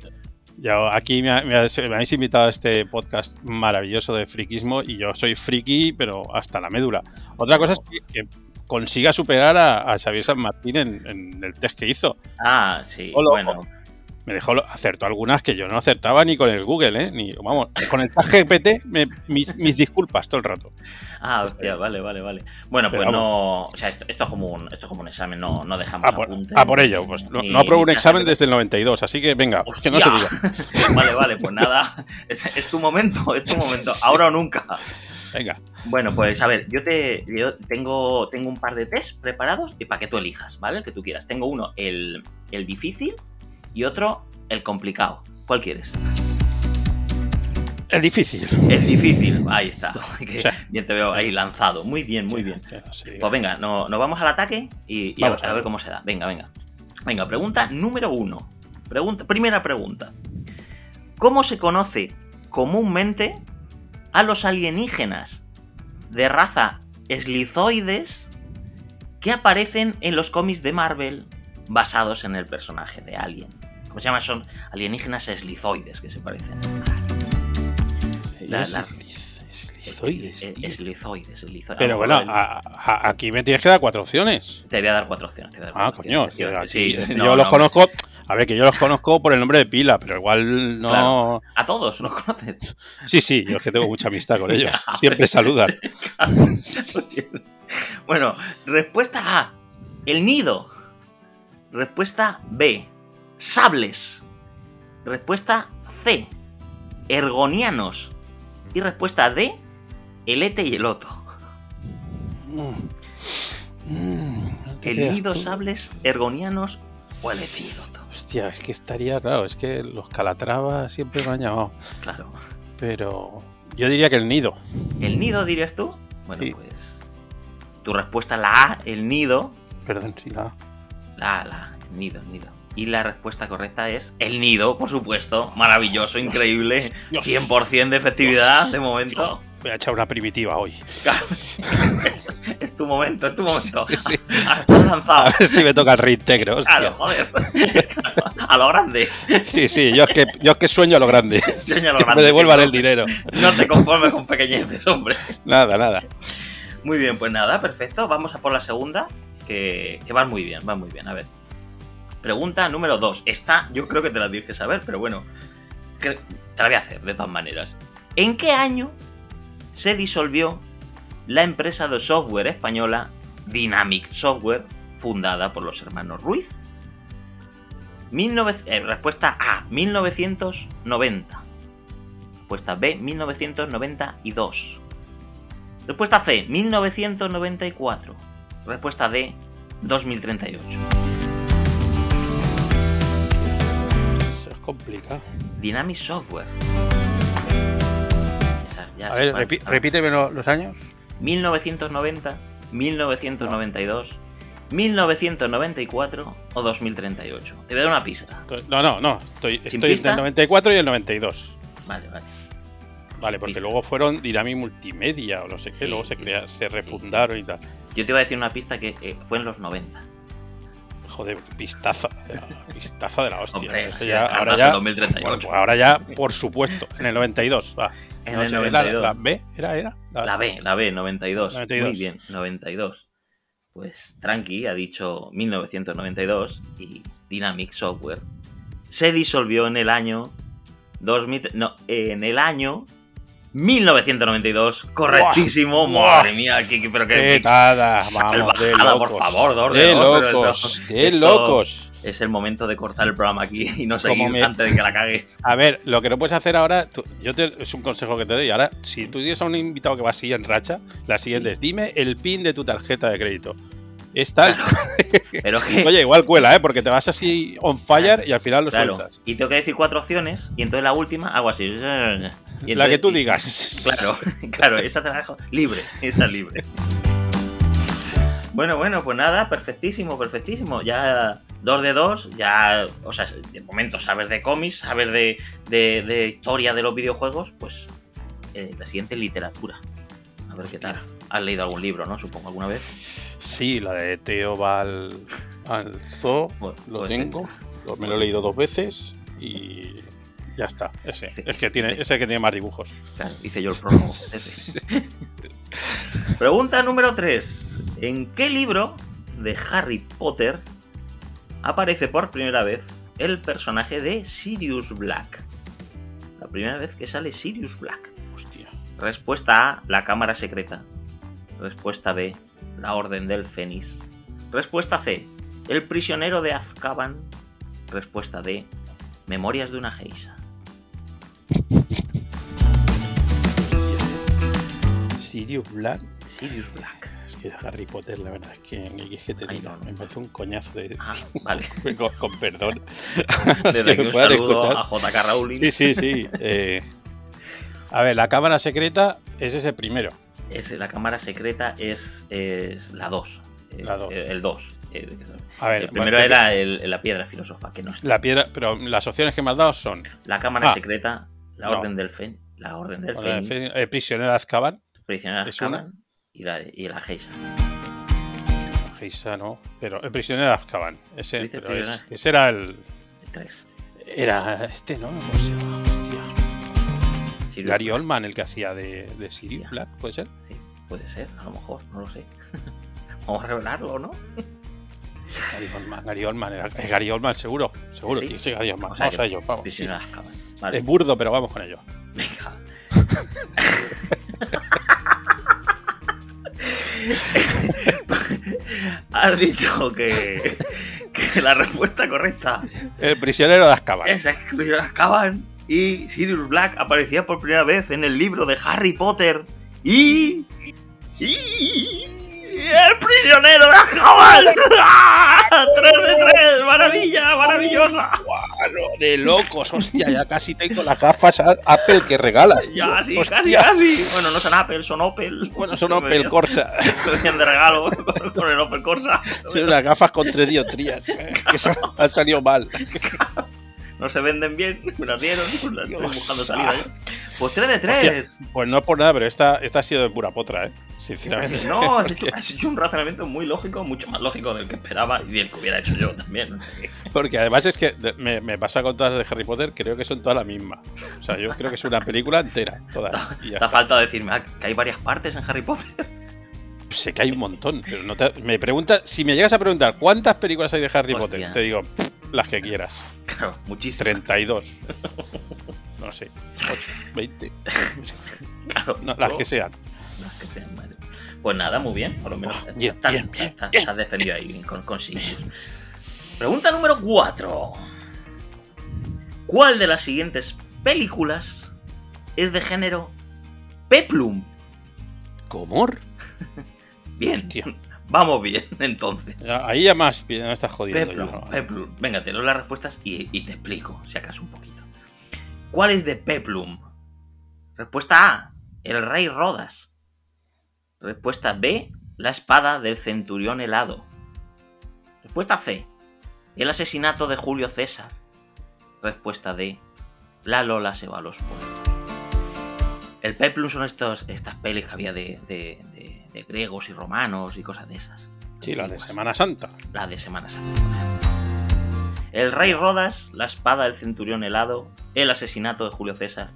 Yo, aquí me, habéis invitado a este podcast maravilloso de friquismo y yo soy friki, pero hasta la médula. Otra cosa es que, consiga superar a, Xavier San Martín en, el test que hizo. Ah, sí, bueno me dejó acertó algunas que yo no acertaba ni con el Google, ¿eh? Ni, vamos, con el GPT, mis, disculpas todo el rato. Ah, hostia, vale, vale, vale. Bueno, pues no. O sea, esto, es como un, esto es como un examen, no, no dejamos a por, a por ello, pues no, apruebo un examen desde el 92, así que venga, que no se diga. vale, vale, pues nada, es, tu momento, es tu momento, ahora o nunca. Venga. Bueno, pues a ver, yo te yo tengo, tengo un par de test preparados y para que tú elijas, ¿vale? El que tú quieras. Tengo uno, el, el difícil, y otro el complicado. ¿Cuál quieres? El difícil. El difícil, ahí está. Bien te veo ahí lanzado. Muy bien, muy bien. Pues venga, nos vamos al ataque y, a, ver, cómo se da. Venga, venga. Venga, pregunta número uno. Pregunta, primera pregunta. ¿Cómo se conoce comúnmente a los alienígenas de raza eslizoides que aparecen en los cómics de Marvel basados en el personaje de Alien. ¿Cómo se llama? Son alienígenas eslizoides que se parecen. La- la- Eslizoides, eh, eslizoides, eslizoides. Pero bueno, a- a- aquí me tienes que dar cuatro opciones. Te voy a dar cuatro opciones. te voy a dar Ah, coño. opciones, aquí- Sí, yo no, los no, conozco. A ver, que yo los conozco por el nombre de pila, pero igual no. Claro. A todos, ¿los conoces? Sí, sí, yo es que tengo mucha amistad con ellos. Siempre saludan. bueno, respuesta A. El nido. Respuesta B. Sables. Respuesta C. Ergonianos. Y respuesta D. El ete y el oto. El creas nido, sables, ergonianos o el ete y el oto. Hostia, es que estaría claro, es que los calatrava siempre me han llamado. Claro. Pero yo diría que el nido. ¿El nido dirías tú? Bueno, Sí. pues. Tu respuesta la A, el nido. Perdón, sí, la. La, la, el nido, el nido. Y la respuesta correcta es el nido, por supuesto. Maravilloso, increíble. Dios. 100% de efectividad de momento. Voy a echar una primitiva hoy. Claro. es tu momento, es tu momento. Sí, sí. Has lanzado. A ver si me toca el reintegro. hostia. Claro, joder. A lo grande. Sí, sí, yo es que, yo es que sueño a lo grande. Sueño a lo Que grande, me devuelvan sí, el dinero. No te conformes con pequeñeces, hombre. Nada, nada. Muy bien, pues nada, perfecto. Vamos a por la segunda, que, que van muy bien, van muy bien. A ver. Pregunta número 2. Esta yo creo que te la tienes que saber, pero bueno, te la voy a hacer de todas maneras. ¿En qué año se disolvió la empresa de software española Dynamic Software, fundada por los hermanos Ruiz? 19 eh, respuesta A, 1990. Respuesta B, 1992. Respuesta C, 1994. Respuesta D, 2038. Complicado. Dynamic Software. Ya A ver, repi- repíteme lo- los años. 1990, 1992, 1994 o 2038. Te voy a dar una pista. No, no, no. Estoy, ¿Sin estoy entre el 94 y el 92. Vale, vale. Vale, porque Pista. luego fueron Dynamic Multimedia o no sé qué, Sí, luego se, crea, se refundaron y tal. Yo te iba a decir una pista que eh, fue en los 90. Joder, pistaza. Pistaza de la hostia. Hombre, Eso ya- ahora ya, en 2038. bueno, pues ahora ya, por supuesto, en el 92. Va. En No el sé, ¿era 92. La, B? ¿Era? era? La B, la B, 92. 92. Muy bien, 92. Pues Tranqui ha dicho 1992 y Dynamic Software se disolvió en el año 2000, no, en el año 1992. Correctísimo. Madre mía, qué, qué- pero qué, ¡Qué qué tada! Salvajada, por favor, dos de locos, esto- esto locos. Es el momento de cortar el programa aquí y no seguir me- antes de que la cagues. A ver, lo que no puedes hacer ahora, tú- yo te, es un consejo que te doy. Ahora, si tú tienes a un invitado que va así en racha, la siguiente es dime el pin de tu tarjeta de crédito. Es tal. Pero que, Oye, igual cuela, ¿eh? Porque te vas así on fire y al final lo claro, sueltas. y tengo que decir cuatro opciones y entonces la última hago así. Y la que tú digas. Claro, claro, esa te la dejo libre, esa libre. Bueno, bueno, pues nada, perfectísimo, perfectísimo. Ya dos de dos, ya, o sea, de momento saber de cómics, saber de, de- de historia de los videojuegos, pues eh, la siguiente literatura. A ver qué tal. Has leído algún libro, ¿no? Supongo, alguna vez. Sí, la de Teo va al, al zoo, Bueno, lo pues, tengo, me lo he leído dos veces y ya está. Ese, es que tiene, ese que tiene más dibujos. Claro, hice yo el prólogo. ese. Pregunta número 3. ¿En qué libro de Harry Potter aparece por primera vez el personaje de Sirius Black? La primera vez que sale Sirius Black. Hostia. Respuesta A, la cámara secreta. Respuesta B, la orden del Fénix. Respuesta C, el prisionero de Azkaban. Respuesta D, memorias de una geisa. Sirius Black. Sirius Black. Es que Harry Potter, la verdad es que ni es que te no. me parece un coñazo de. Ah, vale. con, con perdón. Desde me un saludo escuchar. a JK Rowling. Sí, sí, sí. eh, A ver, la cámara secreta es ese primero. Es, la cámara secreta es, es la 2. La dos. El 2. A ver, el primero era el- la piedra filósofa, que no está. La piedra, pero las opciones que me has dado son La cámara Ah. secreta, la No. orden del Fénix. La orden del Fénix. prisionero de Azkaban. Prisionero de. Azkaban y la, y la Geisa. Geisa no, pero el prisionero de Azkaban. Ese, Dice pero es- prisionero. ese era el. Era este, ¿no? ¿Cómo se llama? Gary. Oldman, el que hacía de, de Sirius Hostia. Black, ¿puede ser? Sí, puede ser, a lo mejor, no lo sé. Vamos a revelarlo, ¿no? Gary Oldman, Gary Oldman, era, es Gary Oldman, seguro, seguro, Sí. ser Gary Oldman. O sea vamos a ello, vamos. sí. Vale, Es burdo, pero vamos con ello. venga. Has dicho que, que la respuesta correcta El prisionero de Azkaban. es que Prisionero de Azkaban y Sirius Black aparecía por primera vez en el libro de Harry Potter y... y el prisionero de Azkaban. ¡Ah! ¡Tres de tres! ¡Maravilla! ¡Maravillosa! Guau, de locos, hostia, ya casi tengo las gafas Apple que regalas. tío. Ya, sí, Hostia. casi, casi. Bueno, no son Apple, son Opel. Bueno, son Opel venían- Corsa. me venían de regalo con, el Opel Corsa. Son unas gafas con tres dioptrías. Que han salido mal. No se venden bien, me las dieron, pues las estoy buscando salida yo. Pues 3 de 3. Hostia, Pues no es por nada, pero esta, esta ha sido de pura potra, ¿eh? Sinceramente. No, has hecho, has hecho un razonamiento muy lógico, mucho más lógico del que esperaba y del que hubiera hecho yo también. Porque además es que me, me pasa con todas las de Harry Potter, creo que son todas la misma. O sea, yo creo que es una película entera, todas. Está. faltado decirme ah, que hay varias partes en Harry Potter. Sé que hay un montón, pero no te, me preguntas, si me llegas a preguntar cuántas películas hay de Harry Hostia. Potter, te digo, "Pff, las que quieras. Claro, muchísimas. 32. No sé, 8, 20. Claro, No, las que sean. las que sean, vale. Pues nada, muy bien, por lo menos Oh, bien, estás, bien, bien, estás- estás defendido ahí con, con. Pregunta número 4. ¿Cuál de las siguientes películas es de género Peplum? ¿Cómo? Bien, Hostia. Vamos bien, entonces. Ahí ya más ya me estás jodiendo. Peplum. Peplum. Venga, te leo las respuestas y, y te explico, si acaso un poquito. ¿Cuál es de Peplum? Respuesta A, el rey Rodas. Respuesta B, la espada del centurión helado. Respuesta C, el asesinato de Julio César. Respuesta D, la Lola se va a los puertos. El Peplum son estos, estas pelis que había de, de- de- griegos y romanos y cosas de esas. Sí, la de Antiguas. Semana Santa. La de Semana Santa. El rey Rodas, la espada del centurión helado, el asesinato de Julio César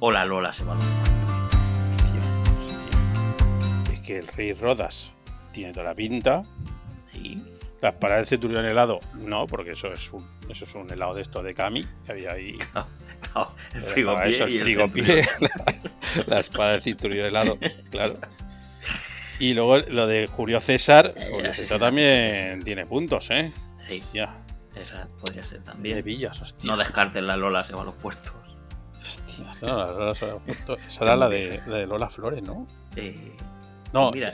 o la Lola se va a los Hostia, hostia. Es que el rey Rodas tiene toda la pinta. Sí. Las paradas del cinturón helado, no, porque eso es un, eso es un helado de esto de Cami, que había ahí. El frigopié eso, el frigopié, centurión. la, la espada del cinturón helado, claro. Y luego lo de Julio César, Julio asesinato César de también tiene puntos, ¿eh? Sí, Hostia, esa podría ser de también. villas, hostia. No descartes la Lola se va a los puestos. Hostia, era la Lola se había puesto- esa era la de, la de Lola Flores, ¿no? Eh, No, Mira,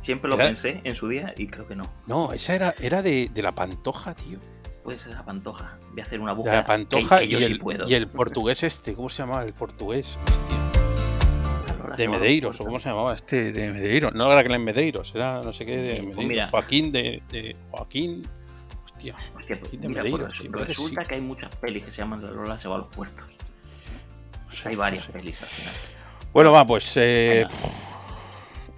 siempre lo era- pensé en su día y creo que no. no, esa era, era de, de la Pantoja, tío. Puede ser la Pantoja. Voy a hacer una De búsqueda. la Pantoja que, que yo y, sí puedo. y el portugués este, ¿cómo se llamaba el portugués? Hostia. De Medeiros, o puertos. cómo se llamaba este de Medeiros. No era que en Medeiros, era no sé qué de Sí, pues Medeiros. mira. Joaquín de, de Joaquín. Hostia. Hostia, pues, Joaquín de mira, Medeiros, pues, resulta sí. que hay muchas pelis que se llaman La Lola se va a los puestos. No sé, Hay no varias sé. pelis al final. Bueno, va, pues eh,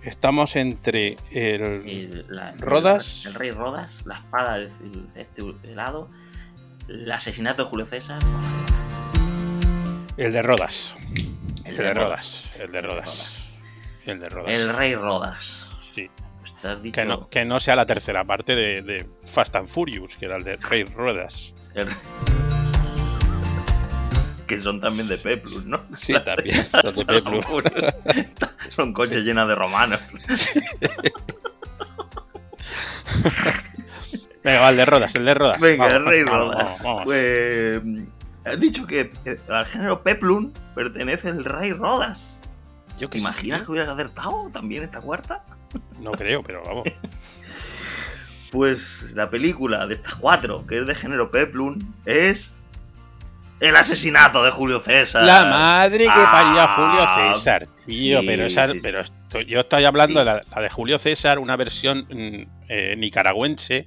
estamos entre el. El, la- Rodas. El, rey Rodas, la espada de, de este helado, el asesinato de Julio César. El de Rodas. El de de Rodas. Rodas. El de Rodas. El de Rodas. El rey Rodas. Sí. Dicho Que no, que no sea la tercera parte de, de Fast and Furious, que era el de Rey Rodas. el- que son también de Peplus, ¿no? Sí, también. Son de Peplum. son coches llenos de romanos. Venga, va, el de Rodas, el de Rodas. Venga, Vamos, el rey Rodas. vamos, vamos. Pues. Has dicho que al género Peplum pertenece el rey Rodas. Yo ¿Te que imaginas que hubieras acertado también esta cuarta? No creo, pero vamos. Pues la película de estas cuatro, que es de género Peplum, es. El asesinato de Julio César. La madre que parió a Julio Ah, César, tío. sí, pero esa, sí, pero yo estoy hablando de la, la de Julio César, una versión mm, eh, nicaragüense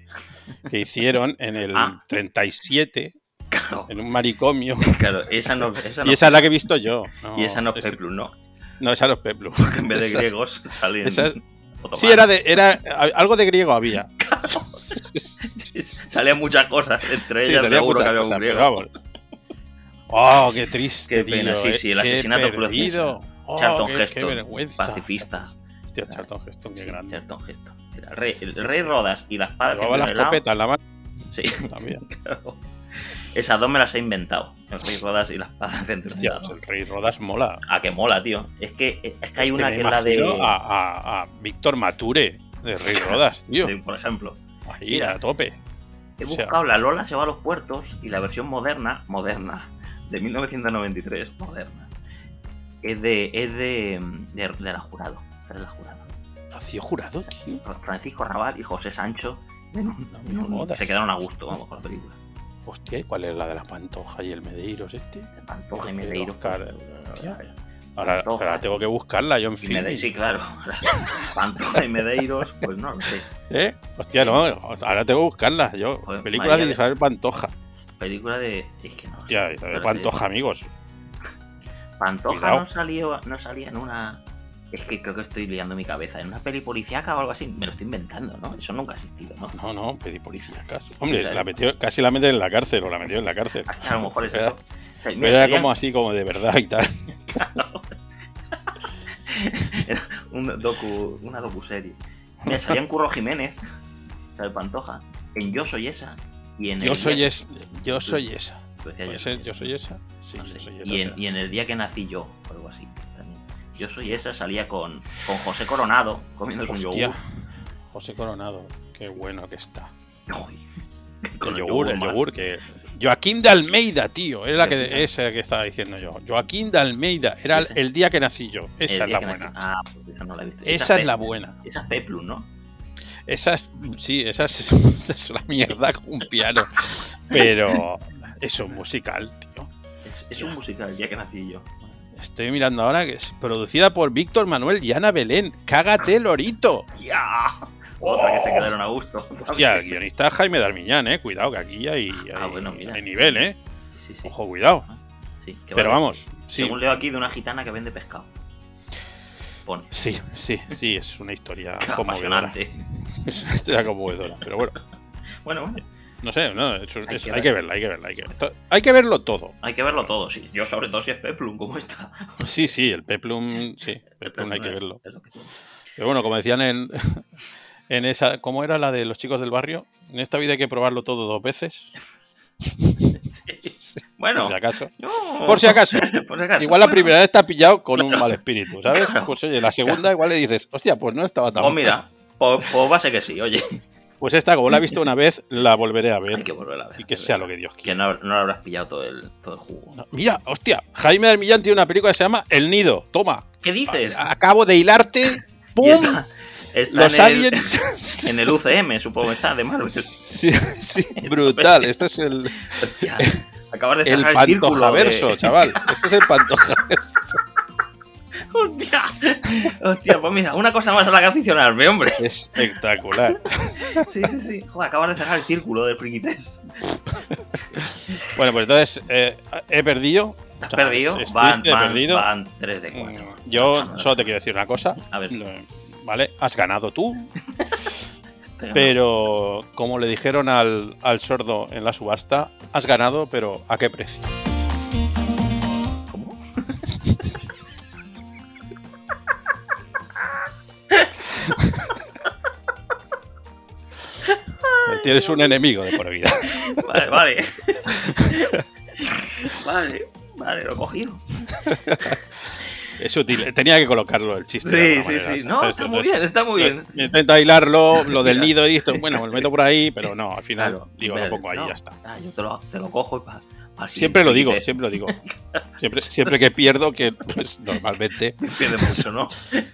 que hicieron en el Ah. 37 Claro, en un manicomio. claro, esa no, esa no y esa es la que he visto yo. No, y esa no es es- Peplum, ¿no? No, eran los Peplum. En vez de griegos otomanos. Sí, era de, era algo de griego había. Salían muchas cosas, entre Sí, ellas salía seguro que había un griego. vamos. Oh, qué triste, Qué pena, tío, sí, eh, sí, el asesinato perdido. Oh, Charlton Heston, pacifista. Hostia, Charlton Heston, qué Sí, grande. Charlton Heston. El rey, el rey Rodas y la espada Llevaba la de helado. escopeta en la mano Sí, también. claro. Esas dos me las he inventado. El rey Rodas y la espada helado. pues el Rey Rodas mola. Ah, que mola, tío. Es que, es que hay Es una que, es la de. A, a- a Víctor Mature, de Rey Rodas, tío. Por ejemplo. Ahí, Mira. a tope. He O sea- buscado la Lola se va a los puertos y la versión moderna, moderna, de 1993, moderna. Es de. es de. de, de la jurado. De la jurado. Rocío Jurado, tío. Francisco Raval y José Sancho. en un- No se quedaron a gusto, vamos, con la película. Hostia, ¿y cuál es la de la Pantoja y el Medeiros este? Pantoja y Medeiros. Oscar, pues, hostia. Ahora, Pantoja. ahora tengo que buscarla yo en fin. Sí, claro. Pantoja y Medeiros, pues no lo sé. ¿Eh? Hostia, no, ahora tengo que buscarla yo. Joder, Película de de- Isabel Pantoja. Película de. Es que no. Hostia, Isabel Pantoja, amigos. Pantoja Cuidado. no salió, no salía en una. Es que creo que estoy liando mi cabeza. En una peli policíaca o algo así. Me lo estoy inventando, ¿no? Eso nunca ha existido, ¿no? No, no, pedí policía acaso. Hombre, O sea, la metió, casi la meten en la cárcel o la metió en la cárcel. Ah, A lo mejor es Era- eso. O sea, mira, Pero era serían- como así, como de verdad y tal. Era un docu, una docuserie. Mira, salían Curro Jiménez, ¿sabes? Pantoja, en Yo Soy Esa. Y en Yo el soy día- es, yo soy esa. Decía ¿Puede yo, soy yo esa. soy esa? Sí, No yo soy esa. y, en, y en el día que nací yo, o algo así. Yo soy esa, salía con, con José Coronado comiendo un yogur. José Coronado, qué bueno que está. Uy, el yogur, el yogur, que. Joaquín de Almeida, tío. Era la que, esa que estaba diciendo yo. Joaquín de Almeida. Era el, Ese. el día que nací yo. Esa es la buena. nací- Ah, pues esa no la he visto. Esa es la buena. Esa es Peplum, ¿no? Esa es. Sí, esa es, esa es una mierda con un piano. Pero. Es musical, tío. Es, es un musical, el día que nací yo. Estoy mirando ahora que es producida por Víctor Manuel y Ana Belén. ¡Cágate, Lorito! ¡Ya! Otra que se quedaron a gusto. Hostia, el guionista es Jaime Darmiñán, eh. Cuidado, que aquí hay, Ah, hay- bueno, mira. hay nivel, eh. Sí, sí. Ojo, cuidado. Sí, que Pero vale. vamos, sí, Según leo aquí de una gitana que vende pescado. Pone. sí, sí, sí, es una historia conmovedora. Apasionante. Es una historia conmovedora. Pero bueno, Bueno, bueno, no sé, no, eso- Hay eso- que hay, ver. que verla, hay que verla, hay que verla. Hay que verlo todo. hay que verlo todo, sí. Yo sobre todo si es Peplum, como está. Sí, sí, el Peplum, sí, Peplum hay que verlo. Pero bueno, como decían en, en esa, ¿cómo era la de los chicos del barrio? En esta vida hay que probarlo todo dos veces, Sí. Bueno, por si acaso. no. Por si acaso. Por si acaso. Igual la primera vez está pillado con un mal espíritu, ¿sabes? Claro. Pues oye, la segunda igual le dices, hostia, pues no estaba tan Pues mal. mira, pues, pues va a ser que sí, oye. Pues esta, como la he visto una vez, la volveré a ver. Hay que volver a ver. Y que sea lo que Dios Que quiera. no, no le habrás pillado todo el, todo el jugo. No, Mira, hostia, Jaime Darmillán tiene una película que se llama El Nido. Toma, ¿Qué dices? acabo de hilarte. ¡Pum! está, está Los en, el, aliens. en el UCM, supongo que está, de Marvel. Sí, sí, brutal. Este es el, Hostia, acabas de el cerrar el, círculo. pantojaverso, de- chaval. Este es el pantojaverso. Hostia, hostia, pues mira, una cosa más a la que aficionarme, hombre. Espectacular. Sí, sí, sí. Joder, acabas de cerrar el círculo de friquites. Bueno, pues entonces eh, he perdido. Has O sea, perdido, es van, triste, he van, perdido. van 3 de 4. Mm, Yo solo te quiero decir una cosa. A ver. Vale, has ganado tú, pero como le dijeron al, al sordo en la subasta, has ganado, pero ¿a qué precio? Tienes un enemigo de por vida. Vale, vale. vale, vale, lo he cogido. Es útil, tenía que colocarlo el chiste. Sí, sí, manera, sí. No, está muy bien, está muy bien. Intenta hilarlo, lo del nido y esto. Bueno, me lo meto por ahí, pero no, al final Claro, digo, lo pongo ahí y no, ya está. ah, yo te lo, te lo cojo y para. Siempre lo digo, siempre lo digo. Siempre, siempre que pierdo, que pues, normalmente. Pierde mucho, ¿no?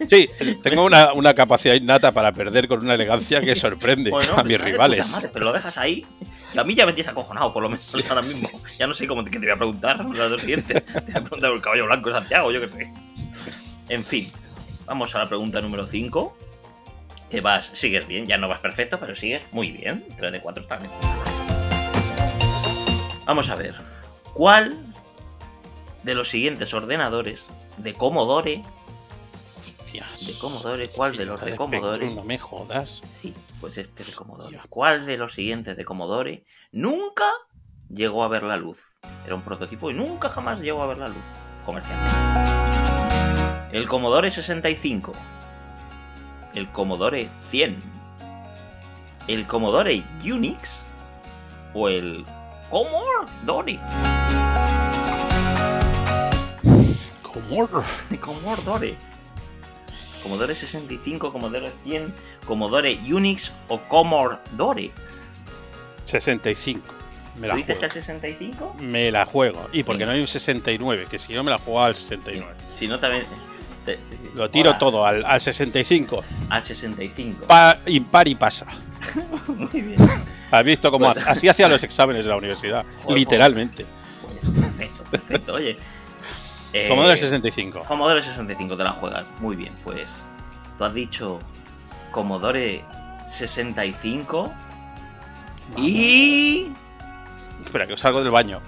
Sí, tengo una, una capacidad innata para perder con una elegancia que sorprende Bueno, a mis rivales. madre, pero lo dejas ahí. Y a mí ya me tienes acojonado, por lo menos ahora mismo. Ya no sé cómo te, qué te voy a preguntar. La dos siguiente. Te voy a preguntar por el caballo blanco de Santiago, yo qué sé. En fin, vamos a la pregunta número 5. Que vas, sigues bien, ya no vas perfecto, pero sigues muy bien. 3 de 4 está bien. Vamos a ver. ¿Cuál de los siguientes ordenadores de Commodore De Commodore, ¿cuál de los de Commodore? No me jodas. Sí, pues este de Commodore. ¿Cuál de los siguientes de Commodore nunca llegó a ver la luz? Era un prototipo y nunca jamás llegó a ver la luz comercialmente. El Commodore 65. El Commodore 100. El Commodore Unix. O el Commodore. Commodore. Commodore. Commodore 65, Commodore 100, Commodore Unix o Commodore. 65. Me la dices que al 65? Me la juego. Y porque no hay un 69, que si no me la juego al 69. Si no también... Lo tiro todo al, al, 65. Al 65. Pa, impar y pasa. Muy bien. Has visto cómo así hacía los exámenes de la universidad. literalmente. perfecto, perfecto. Oye, eh, Commodore 65. Commodore 65 te la juegas. Muy bien, pues. Tú has dicho Commodore 65 y. Espera, que os salgo del baño.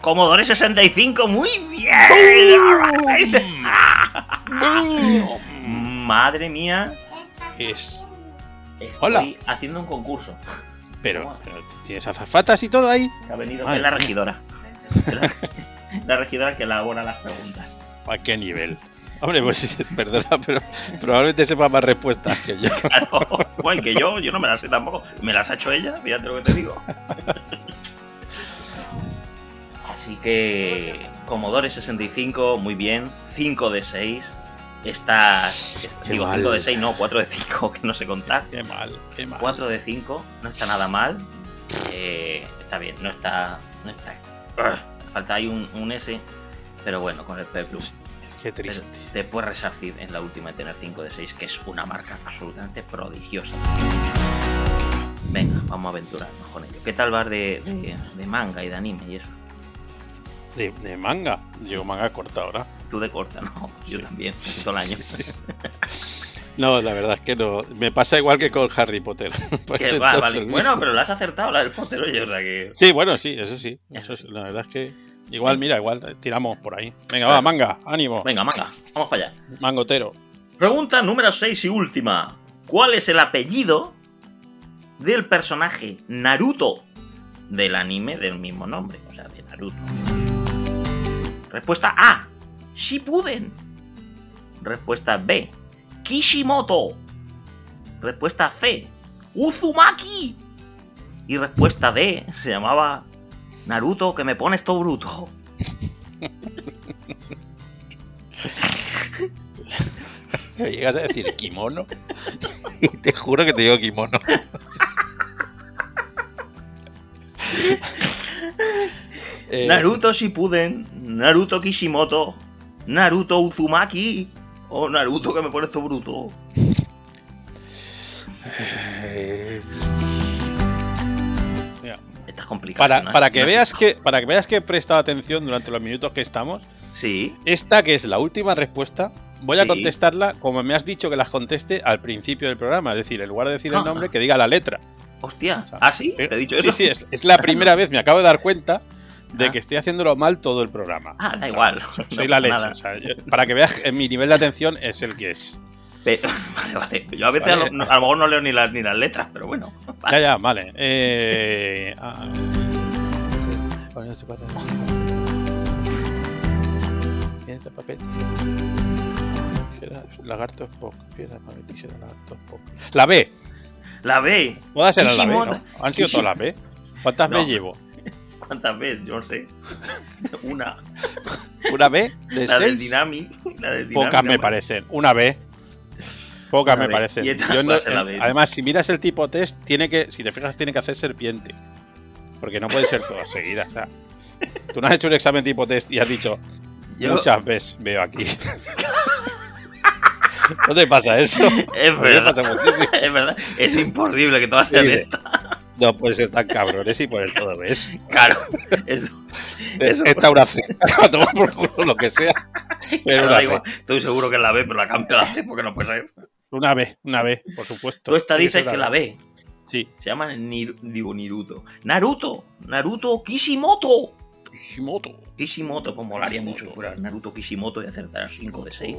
Commodore 65, muy bien. Madre mía. Es. Estoy Hola. haciendo un concurso. Pero, tienes azafatas y todo ahí. Ha venido la regidora. la regidora que elabora las preguntas. ¿A qué nivel? Hombre, pues perdona, pero probablemente sepa más respuestas que yo. Claro, bueno, que yo, yo no me las sé tampoco. Me las ha hecho ella, fíjate lo que te digo. Así que Commodore 65, muy bien. 5 de 6. Estás. digo, 5 de 6, no, 4 de 5, que no sé contar. Qué mal, qué mal. 4 de 5, no está nada mal. Eh, está bien, no está. No está falta ahí un, S, pero bueno, con el P Plus. Qué triste. te puedes resarcir en la última de tener 5 de 6, que es una marca absolutamente prodigiosa. Venga, vamos a aventurarnos con ello. ¿Qué tal vas de, manga y de anime y eso? De, manga. Yo manga corta ahora. Tú de corta, no. Yo también, todo el año. No, la verdad es que no. Me pasa igual que con Harry Potter. Pues bueno, pero lo has acertado, la del Potter, oye, o sea que. Sí, bueno, sí, eso sí. Eso La verdad es que. Igual, mira, igual tiramos por ahí. Venga, va, manga, ánimo. Venga, manga, vamos para allá. Mangotero. Pregunta número 6 y última. ¿Cuál es el apellido del personaje Naruto del anime del mismo nombre? O sea, de Naruto. Respuesta A. Shippuden. Respuesta B. Kishimoto. Respuesta C. Uzumaki. Y respuesta D. Se llamaba Naruto, que me pones todo bruto. Llegas a decir kimono y te juro que te digo kimono. Eh, Naruto Shippuden, Naruto Kishimoto, Naruto Uzumaki. Oh, Naruto, que me pones todo bruto. Estás complicado. Para, para, que veas que, para que veas que he prestado atención durante los minutos que estamos. Sí. Esta que es la última respuesta, voy a contestarla como me has dicho que las conteste al principio del programa. Es decir, en lugar de decir el ah. nombre, que diga la letra. Hostia. ¿Ah, sí? ¿Te he dicho eso? Sí, sí, es, la primera vez, me acabo de dar cuenta de ah. que estoy haciéndolo mal todo el programa. Ah, da igual. soy la leche. para que veas, mi nivel de atención es el que es. vale, vale. Yo a veces a, lo, mejor no leo ni las, ni las letras, pero bueno. Ya, ya, vale. Eh, ah, papel. Lagarto Spock. Piedra, papel, lagarto Spock. La B. La B. Puede ser la B, ¿no? ¿Han sido todas las B? ¿Cuántas B llevo? ¿Cuántas veces? Yo no sé. Una. ¿Una? ¿De la, del Dynamic, la del Pocas me parecen. Una B. Pocas me parecen. además, si miras el tipo test, tiene que, si te fijas, tiene que hacer serpiente. Porque no puede ser todas seguidas. tú no has hecho un examen tipo test y has dicho muchas veces veo aquí. ¿No te pasa eso? Es verdad. es verdad. Es imposible que tú hagas esto. No puede ser tan cabrones y poner todo ¿ves? Claro, eso. eso Esta una C, a tomar por culo lo que sea. Pero una Estoy seguro que es la B, pero la cambio a la C porque no puede ser. Una B, una B, por supuesto. Tú esta dices que la B. Sí. Se llama digo, Naruto. Naruto, Naruto Kishimoto. Kishimoto. Kishimoto, como molaría mucho que fuera Naruto Kishimoto y acertar 5 de 6.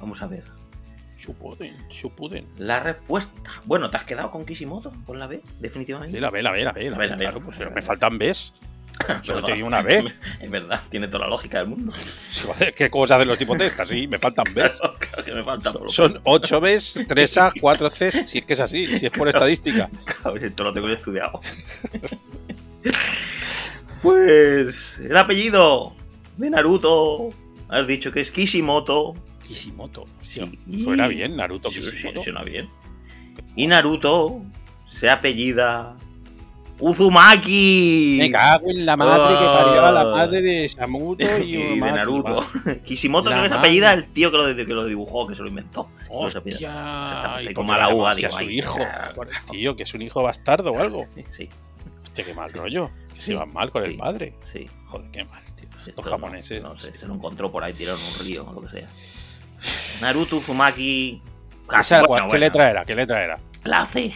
Vamos a ver. Shupuden, Shupuden. La respuesta. Bueno, ¿te has quedado con Kishimoto? ¿Con la B? Definitivamente. Sí, la B, la B, la B. La B, la B. Claro, pues me faltan Bs. Solo te una B. Es verdad, tiene toda la lógica del mundo. ¿Qué cosas hacen los tipos de estas? Sí, me faltan Bs. Claro, me faltan. Son 8 Bs, 3A, 4 Cs. Si es que es así, si es por estadística. Claro, esto lo tengo yo estudiado. Pues el apellido de Naruto, has dicho que es Kishimoto. Kishimoto, sí. suena bien, Naruto Sí, Kishimoto. sí, suena bien. Y Naruto se apellida Uzumaki. Me cago en la madre que parió a la madre de Samuto y, y de Naruto. va. Kishimoto La creo que apellida el tío que lo, que lo dibujó, que se lo inventó. No se como a la uva, digo, a su ay, hijo. claro, Tío, que es un hijo bastardo o algo. Sí, Hostia, qué mal rollo. Que Sí, se van mal con sí, el padre. sí. Joder, qué mal, tío. Esto Estos no- japoneses. No, sé, se lo encontró por ahí tirado en un río o lo que sea. Naruto, Uzumaki. casi, Esa, bueno, ¿Qué letra era? ¿Qué letra era? La C.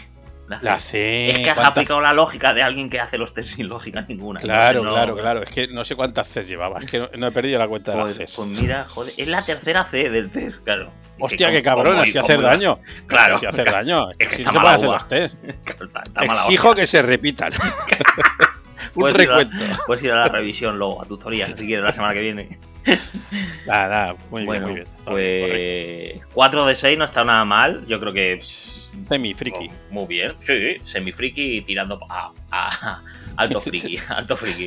La C. La C. Es que has ¿cuántas- aplicado la lógica de alguien que hace los test sin lógica ninguna. Claro, claro, claro. Es que no sé cuántas Cs llevaba. Es que no, no he perdido la cuenta de las Pues, Cs. pues mira, joder, es la tercera C del test, claro. Hostia, que qué cabrón, así hacer daño. Claro. Así hacer daño. Es que si está no se mala puede hacer los test. Está- está mala Exijo que se repitan. Un Puedes ir, a, recuento. puedes ir a la revisión luego, a tutorial, si quieres, la semana que viene. Nada, nada. Muy bueno, bien, muy bien. Correcto. pues 4 de 6 no está nada mal. Yo creo que Semi friki. Muy bien, sí, semi-friki tirando a, a- alto friki, alto friki.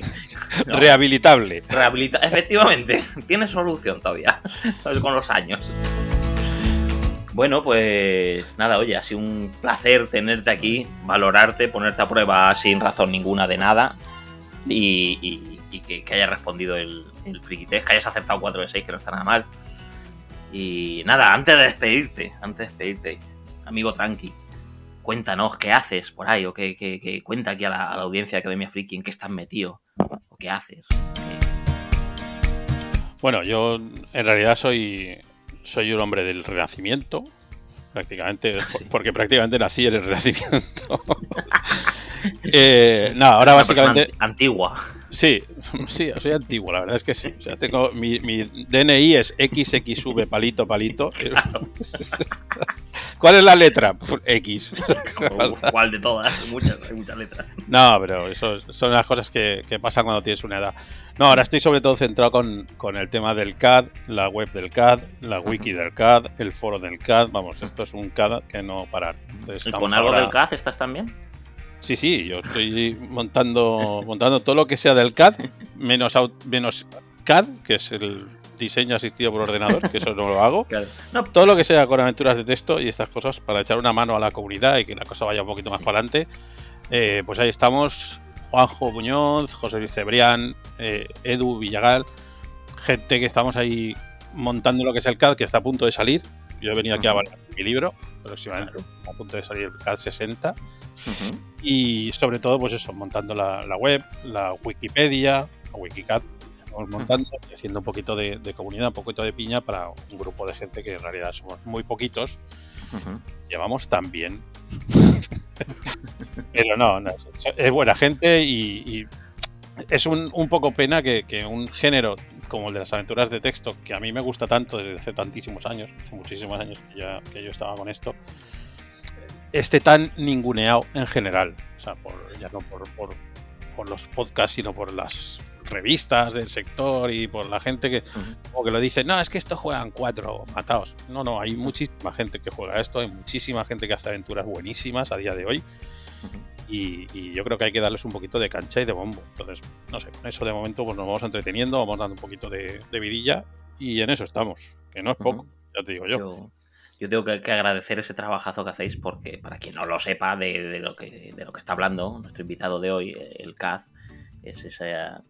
No, Rehabilitable. rehabilita- Efectivamente, tiene solución todavía, con los años. Bueno, pues nada, oye, ha sido un placer tenerte aquí, valorarte, ponerte a prueba sin razón ninguna de nada y, y- y que, que hayas respondido el, el friki test, que hayas acertado 4 de 6, que no está nada mal. Y nada, antes de despedirte, antes de despedirte, amigo Tranqui, cuéntanos qué haces por ahí, o qué, qué- qué- cuenta aquí a la, a la audiencia de Academia Friki en qué estás metido, o qué haces. Bueno, yo en realidad soy, soy un hombre del Renacimiento. Prácticamente, Sí. porque prácticamente nací en el Renacimiento. Eh, no, ahora básicamente. anti- antigua. Sí, sí, soy antiguo, la verdad es que sí. O sea, tengo mi, mi DNI es XXV palito palito. ¿Cuál es la letra? X. ¿Cuál de todas? Muchas, hay muchas letras. No, pero eso son las cosas que, que pasan cuando tienes una edad. No, ahora estoy sobre todo centrado con, con el tema del CAD, la web del CAD, la wiki del CAD, el foro del CAD. Vamos, esto es un CAD que no parar. Entonces, ¿Y con algo ahora- del CAD estás también? Sí, sí, yo estoy montando, montando todo lo que sea del CAD, menos, menos CAD, que es el diseño asistido por ordenador, que eso no lo hago. Claro. No, Todo lo que sea con aventuras de texto y estas cosas para echar una mano a la comunidad y que la cosa vaya un poquito más para adelante. eh, pues ahí estamos, Juanjo Muñoz, José Luis Cebrián, eh, Edu Villagal, gente que estamos ahí montando lo que es el CAD, que está a punto de salir. Yo he venido aquí a de mi libro, próximamente, a punto de salir el CAD 60 Ujú. y sobre todo pues eso montando la, la web la wikipedia la wikicat estamos montando y haciendo un poquito de, de comunidad un poquito de piña para un grupo de gente que en realidad somos muy poquitos Ujú. llevamos tan bien pero no, no, es- es buena gente y, y es un, un poco pena que, que un género como el de las aventuras de texto que a mí me gusta tanto desde hace tantísimos años hace muchísimos años que, ya, que yo estaba con esto esté tan ninguneado en general. O sea, por, ya no por, por, por los podcasts, sino por las revistas del sector y por la gente que, como que lo dice, no, es que esto juegan cuatro matados. No, no, hay muchísima gente que juega esto, hay muchísima gente que hace aventuras buenísimas a día de hoy. Y, y yo creo que hay que darles un poquito de cancha y de bombo. Entonces, no sé, con eso de momento pues nos vamos entreteniendo, vamos dando un poquito de, de vidilla y en eso estamos, que no es poco, ya te digo yo. Yo, yo tengo que, que agradecer ese trabajazo que hacéis porque, para quien no lo sepa de, de lo, que, de lo que está hablando nuestro invitado de hoy, el CAD, es esa...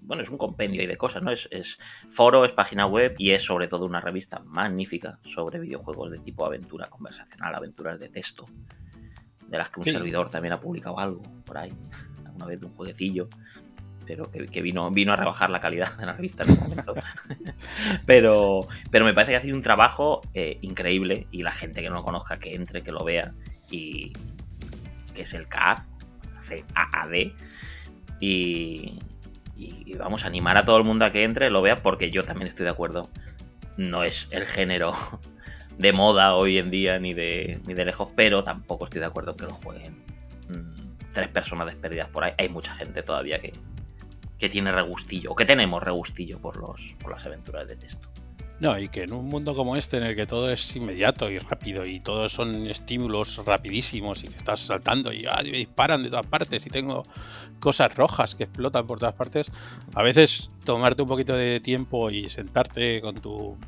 Bueno, es un compendio ahí de cosas, ¿no? Es, es foro, es página web y es sobre todo una revista magnífica sobre videojuegos de tipo aventura conversacional, aventuras de texto, de las que un Sí. servidor también ha publicado algo por ahí, alguna vez de un jueguecillo, pero que, que vino, vino a rebajar la calidad de la revista en ese momento. pero, pero me parece que ha sido un trabajo eh, increíble y la gente que no lo conozca, que entre, que lo vea y que es el CAD, C-A-A-D. Y, y, vamos a animar a todo el mundo a que entre, lo vea, porque yo también estoy de acuerdo. No es el género de moda hoy en día ni de, ni de lejos, pero tampoco estoy de acuerdo en que lo jueguen mm, tres personas despedidas por ahí. Hay mucha gente todavía que, que tiene regustillo, o que tenemos regustillo por, los, por las aventuras de texto. No, y que en un mundo como este, en el que todo es inmediato y rápido y todos son estímulos rapidísimos y que estás saltando y ah, disparan de todas partes y tengo cosas rojas que explotan por todas partes, a veces tomarte un poquito de tiempo y sentarte con tu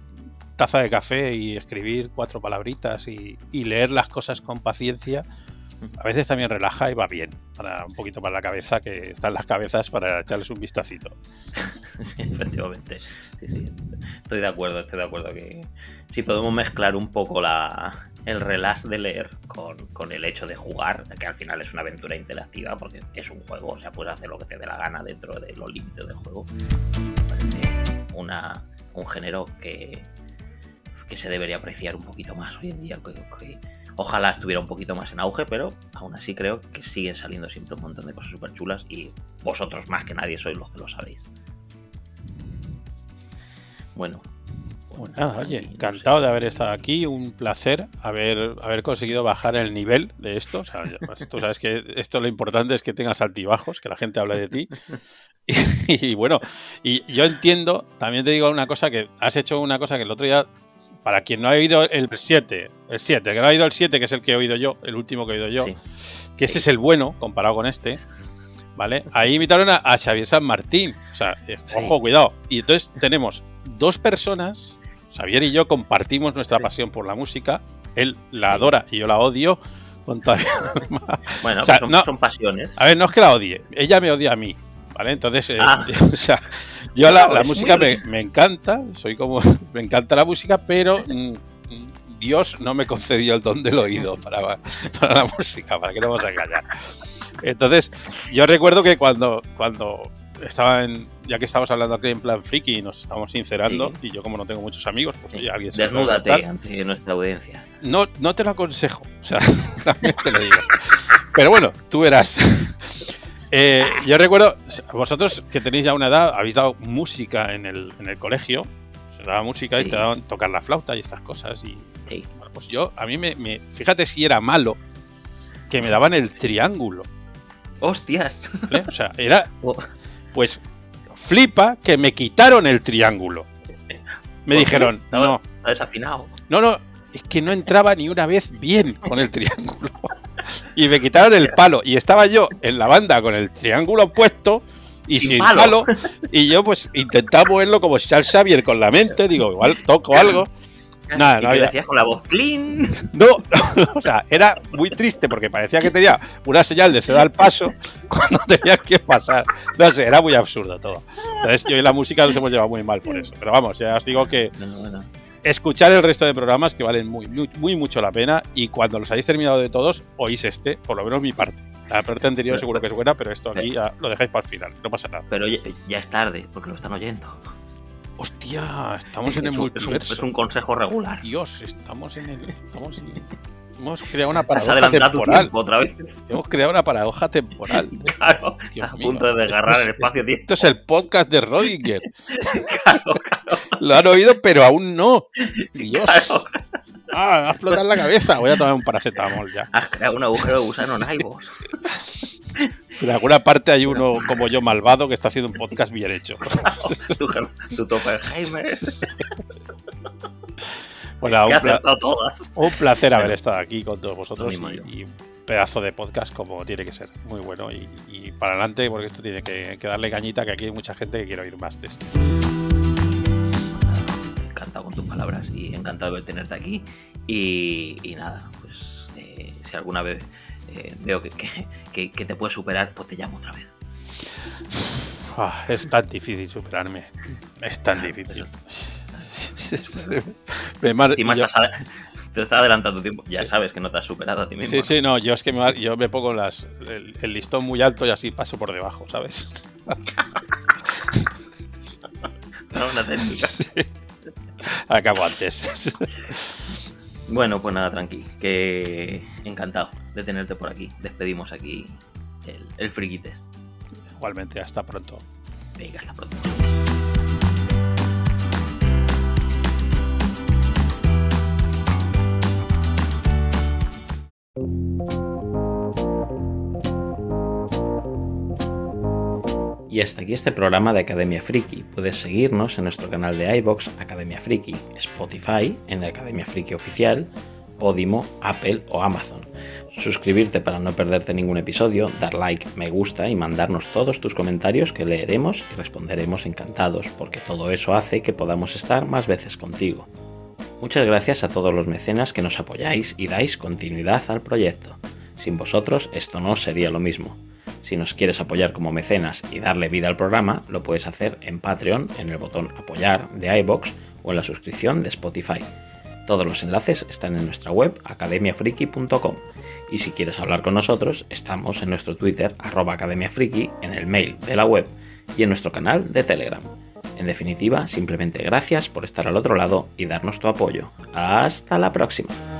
taza de café y escribir cuatro palabritas y, y leer las cosas con paciencia, a veces también relaja y va bien, para un poquito para la cabeza, que están las cabezas para echarles un vistacito. sí, efectivamente. Estoy de acuerdo, estoy de acuerdo que si podemos mezclar un poco la, el relax de leer con, el hecho de jugar, que al final es una aventura interactiva, porque es un juego, o sea, puedes hacer lo que te dé la gana dentro de los límites del juego. una, un género que, que se debería apreciar un poquito más hoy en día. que Ojalá estuviera un poquito más en auge, pero aún así creo que siguen saliendo siempre un montón de cosas súper chulas y vosotros más que nadie sois los que lo sabéis. Bueno. Bueno, oye, encantado de haber estado aquí, un placer haber, haber conseguido bajar el nivel de esto. O sea, pues, tú sabes que esto lo importante es que tengas altibajos, que la gente hable de ti. y, bueno, y yo entiendo, también te digo una cosa, que has hecho una cosa que el otro día para quien no ha oído el 7, el 7, que no ha oído el 7, que es el que he oído yo, el último que he oído yo, que ese es el bueno comparado con este, ¿vale? Ahí invitaron a, Xavier San Martín, o sea, eh, ojo, cuidado. Y entonces tenemos dos personas, Xavier y yo compartimos nuestra pasión por la música, él la adora y yo la odio. Con bueno, pues son, son pasiones. A ver, no es que la odie, ella me odia a mí. ¿Vale? Entonces, eh, ah. o sea, yo la, música me, encanta, soy como, me encanta la música, pero mm, Dios no me concedió el don del oído para, para la música, para que no vamos a engañar. Entonces, yo recuerdo que cuando, cuando estaba en, ya que estamos hablando aquí en plan friki y nos estamos sincerando, y yo como no tengo muchos amigos, pues oye, alguien se Desnúdate ante nuestra audiencia. No, no te lo aconsejo, o sea, también te lo digo. Pero bueno, tú verás. Eh, yo recuerdo, vosotros que tenéis ya una edad, habéis dado música en el, en el colegio, se daba música y te daban tocar la flauta y estas cosas. Y bueno, pues yo, a mí me, Fíjate si era malo que me daban el triángulo. ¡Hostias! O sea, era. Oh. Pues flipa que me quitaron el triángulo. Me dijeron, no. desafinado. No, no, es que no entraba ni una vez bien con el triángulo y me quitaron el palo. Y estaba yo en la banda con el triángulo puesto y sin, palo. Y yo pues intentaba moverlo como Charles Xavier con la mente, digo, igual toco algo. Nada, no decías con la voz clean. No, o sea, era muy triste porque parecía que tenía una señal de ceda al paso cuando tenía que pasar. No sé, era muy absurdo todo. Entonces yo y la música nos hemos llevado muy mal por eso. Pero vamos, ya os digo que escuchar el resto de programas que valen muy, muy, mucho la pena y cuando los hayáis terminado de todos, oís este, por lo menos mi parte. La parte anterior seguro que es buena, pero esto aquí ya lo dejáis para el final, no pasa nada. Pero ya, es tarde, porque lo están oyendo. Hostia, estamos en el multiverso. Es un, consejo regular. Dios, estamos en el... Estamos en Hemos creado una paradoja temporal. otra vez. Hemos creado una paradoja temporal. Claro, a punto de desgarrar el espacio-tiempo. Esto es el podcast de Rodinger. claro. Lo han oído, pero aún no. Dios. Ah, me va a explotar la cabeza. Voy a tomar un paracetamol ya. Has creado un agujero de gusano en. En alguna parte hay uno como yo malvado que está haciendo un podcast bien hecho. tu, tu Toppenheimer. Bueno, un, placer haber estado aquí con todos vosotros y, un pedazo de podcast como tiene que ser. Muy bueno y, para adelante porque esto tiene que, darle cañita que aquí hay mucha gente que quiere oír más de esto. Con tus palabras y encantado de tenerte aquí. Y, nada, pues eh, si alguna vez eh, veo que, te puedes superar, pues te llamo otra vez. Ah, es tan difícil superarme. Es tan difícil. me te está adelantando tiempo. Ya sabes que no te has superado a ti mismo. Sí, sí, no, yo es que me, yo me pongo las, el, listón muy alto y así paso por debajo, ¿sabes? una técnica. Acabo antes. bueno, pues nada, tranqui. Que encantado de tenerte por aquí. Despedimos aquí el, el Friki Igualmente, hasta pronto. Venga, hasta pronto. Y hasta aquí este programa de Academia Friki. Puedes seguirnos en nuestro canal de iBox Academia Friki, Spotify, en la Academia Friki Oficial, Podimo, Apple o Amazon. Suscribirte para no perderte ningún episodio, dar like, me gusta y mandarnos todos tus comentarios que leeremos y responderemos encantados, porque todo eso hace que podamos estar más veces contigo. Muchas gracias a todos los mecenas que nos apoyáis y dais continuidad al proyecto. Sin vosotros esto no sería lo mismo. Si nos quieres apoyar como mecenas y darle vida al programa, lo puedes hacer en Patreon, en el botón apoyar de iBox o en la suscripción de Spotify. Todos los enlaces están en nuestra web academiafriki.com y si quieres hablar con nosotros, estamos en nuestro Twitter arroba academiafriki, en el mail de la web y en nuestro canal de Telegram. En definitiva, simplemente gracias por estar al otro lado y darnos tu apoyo. Hasta la próxima.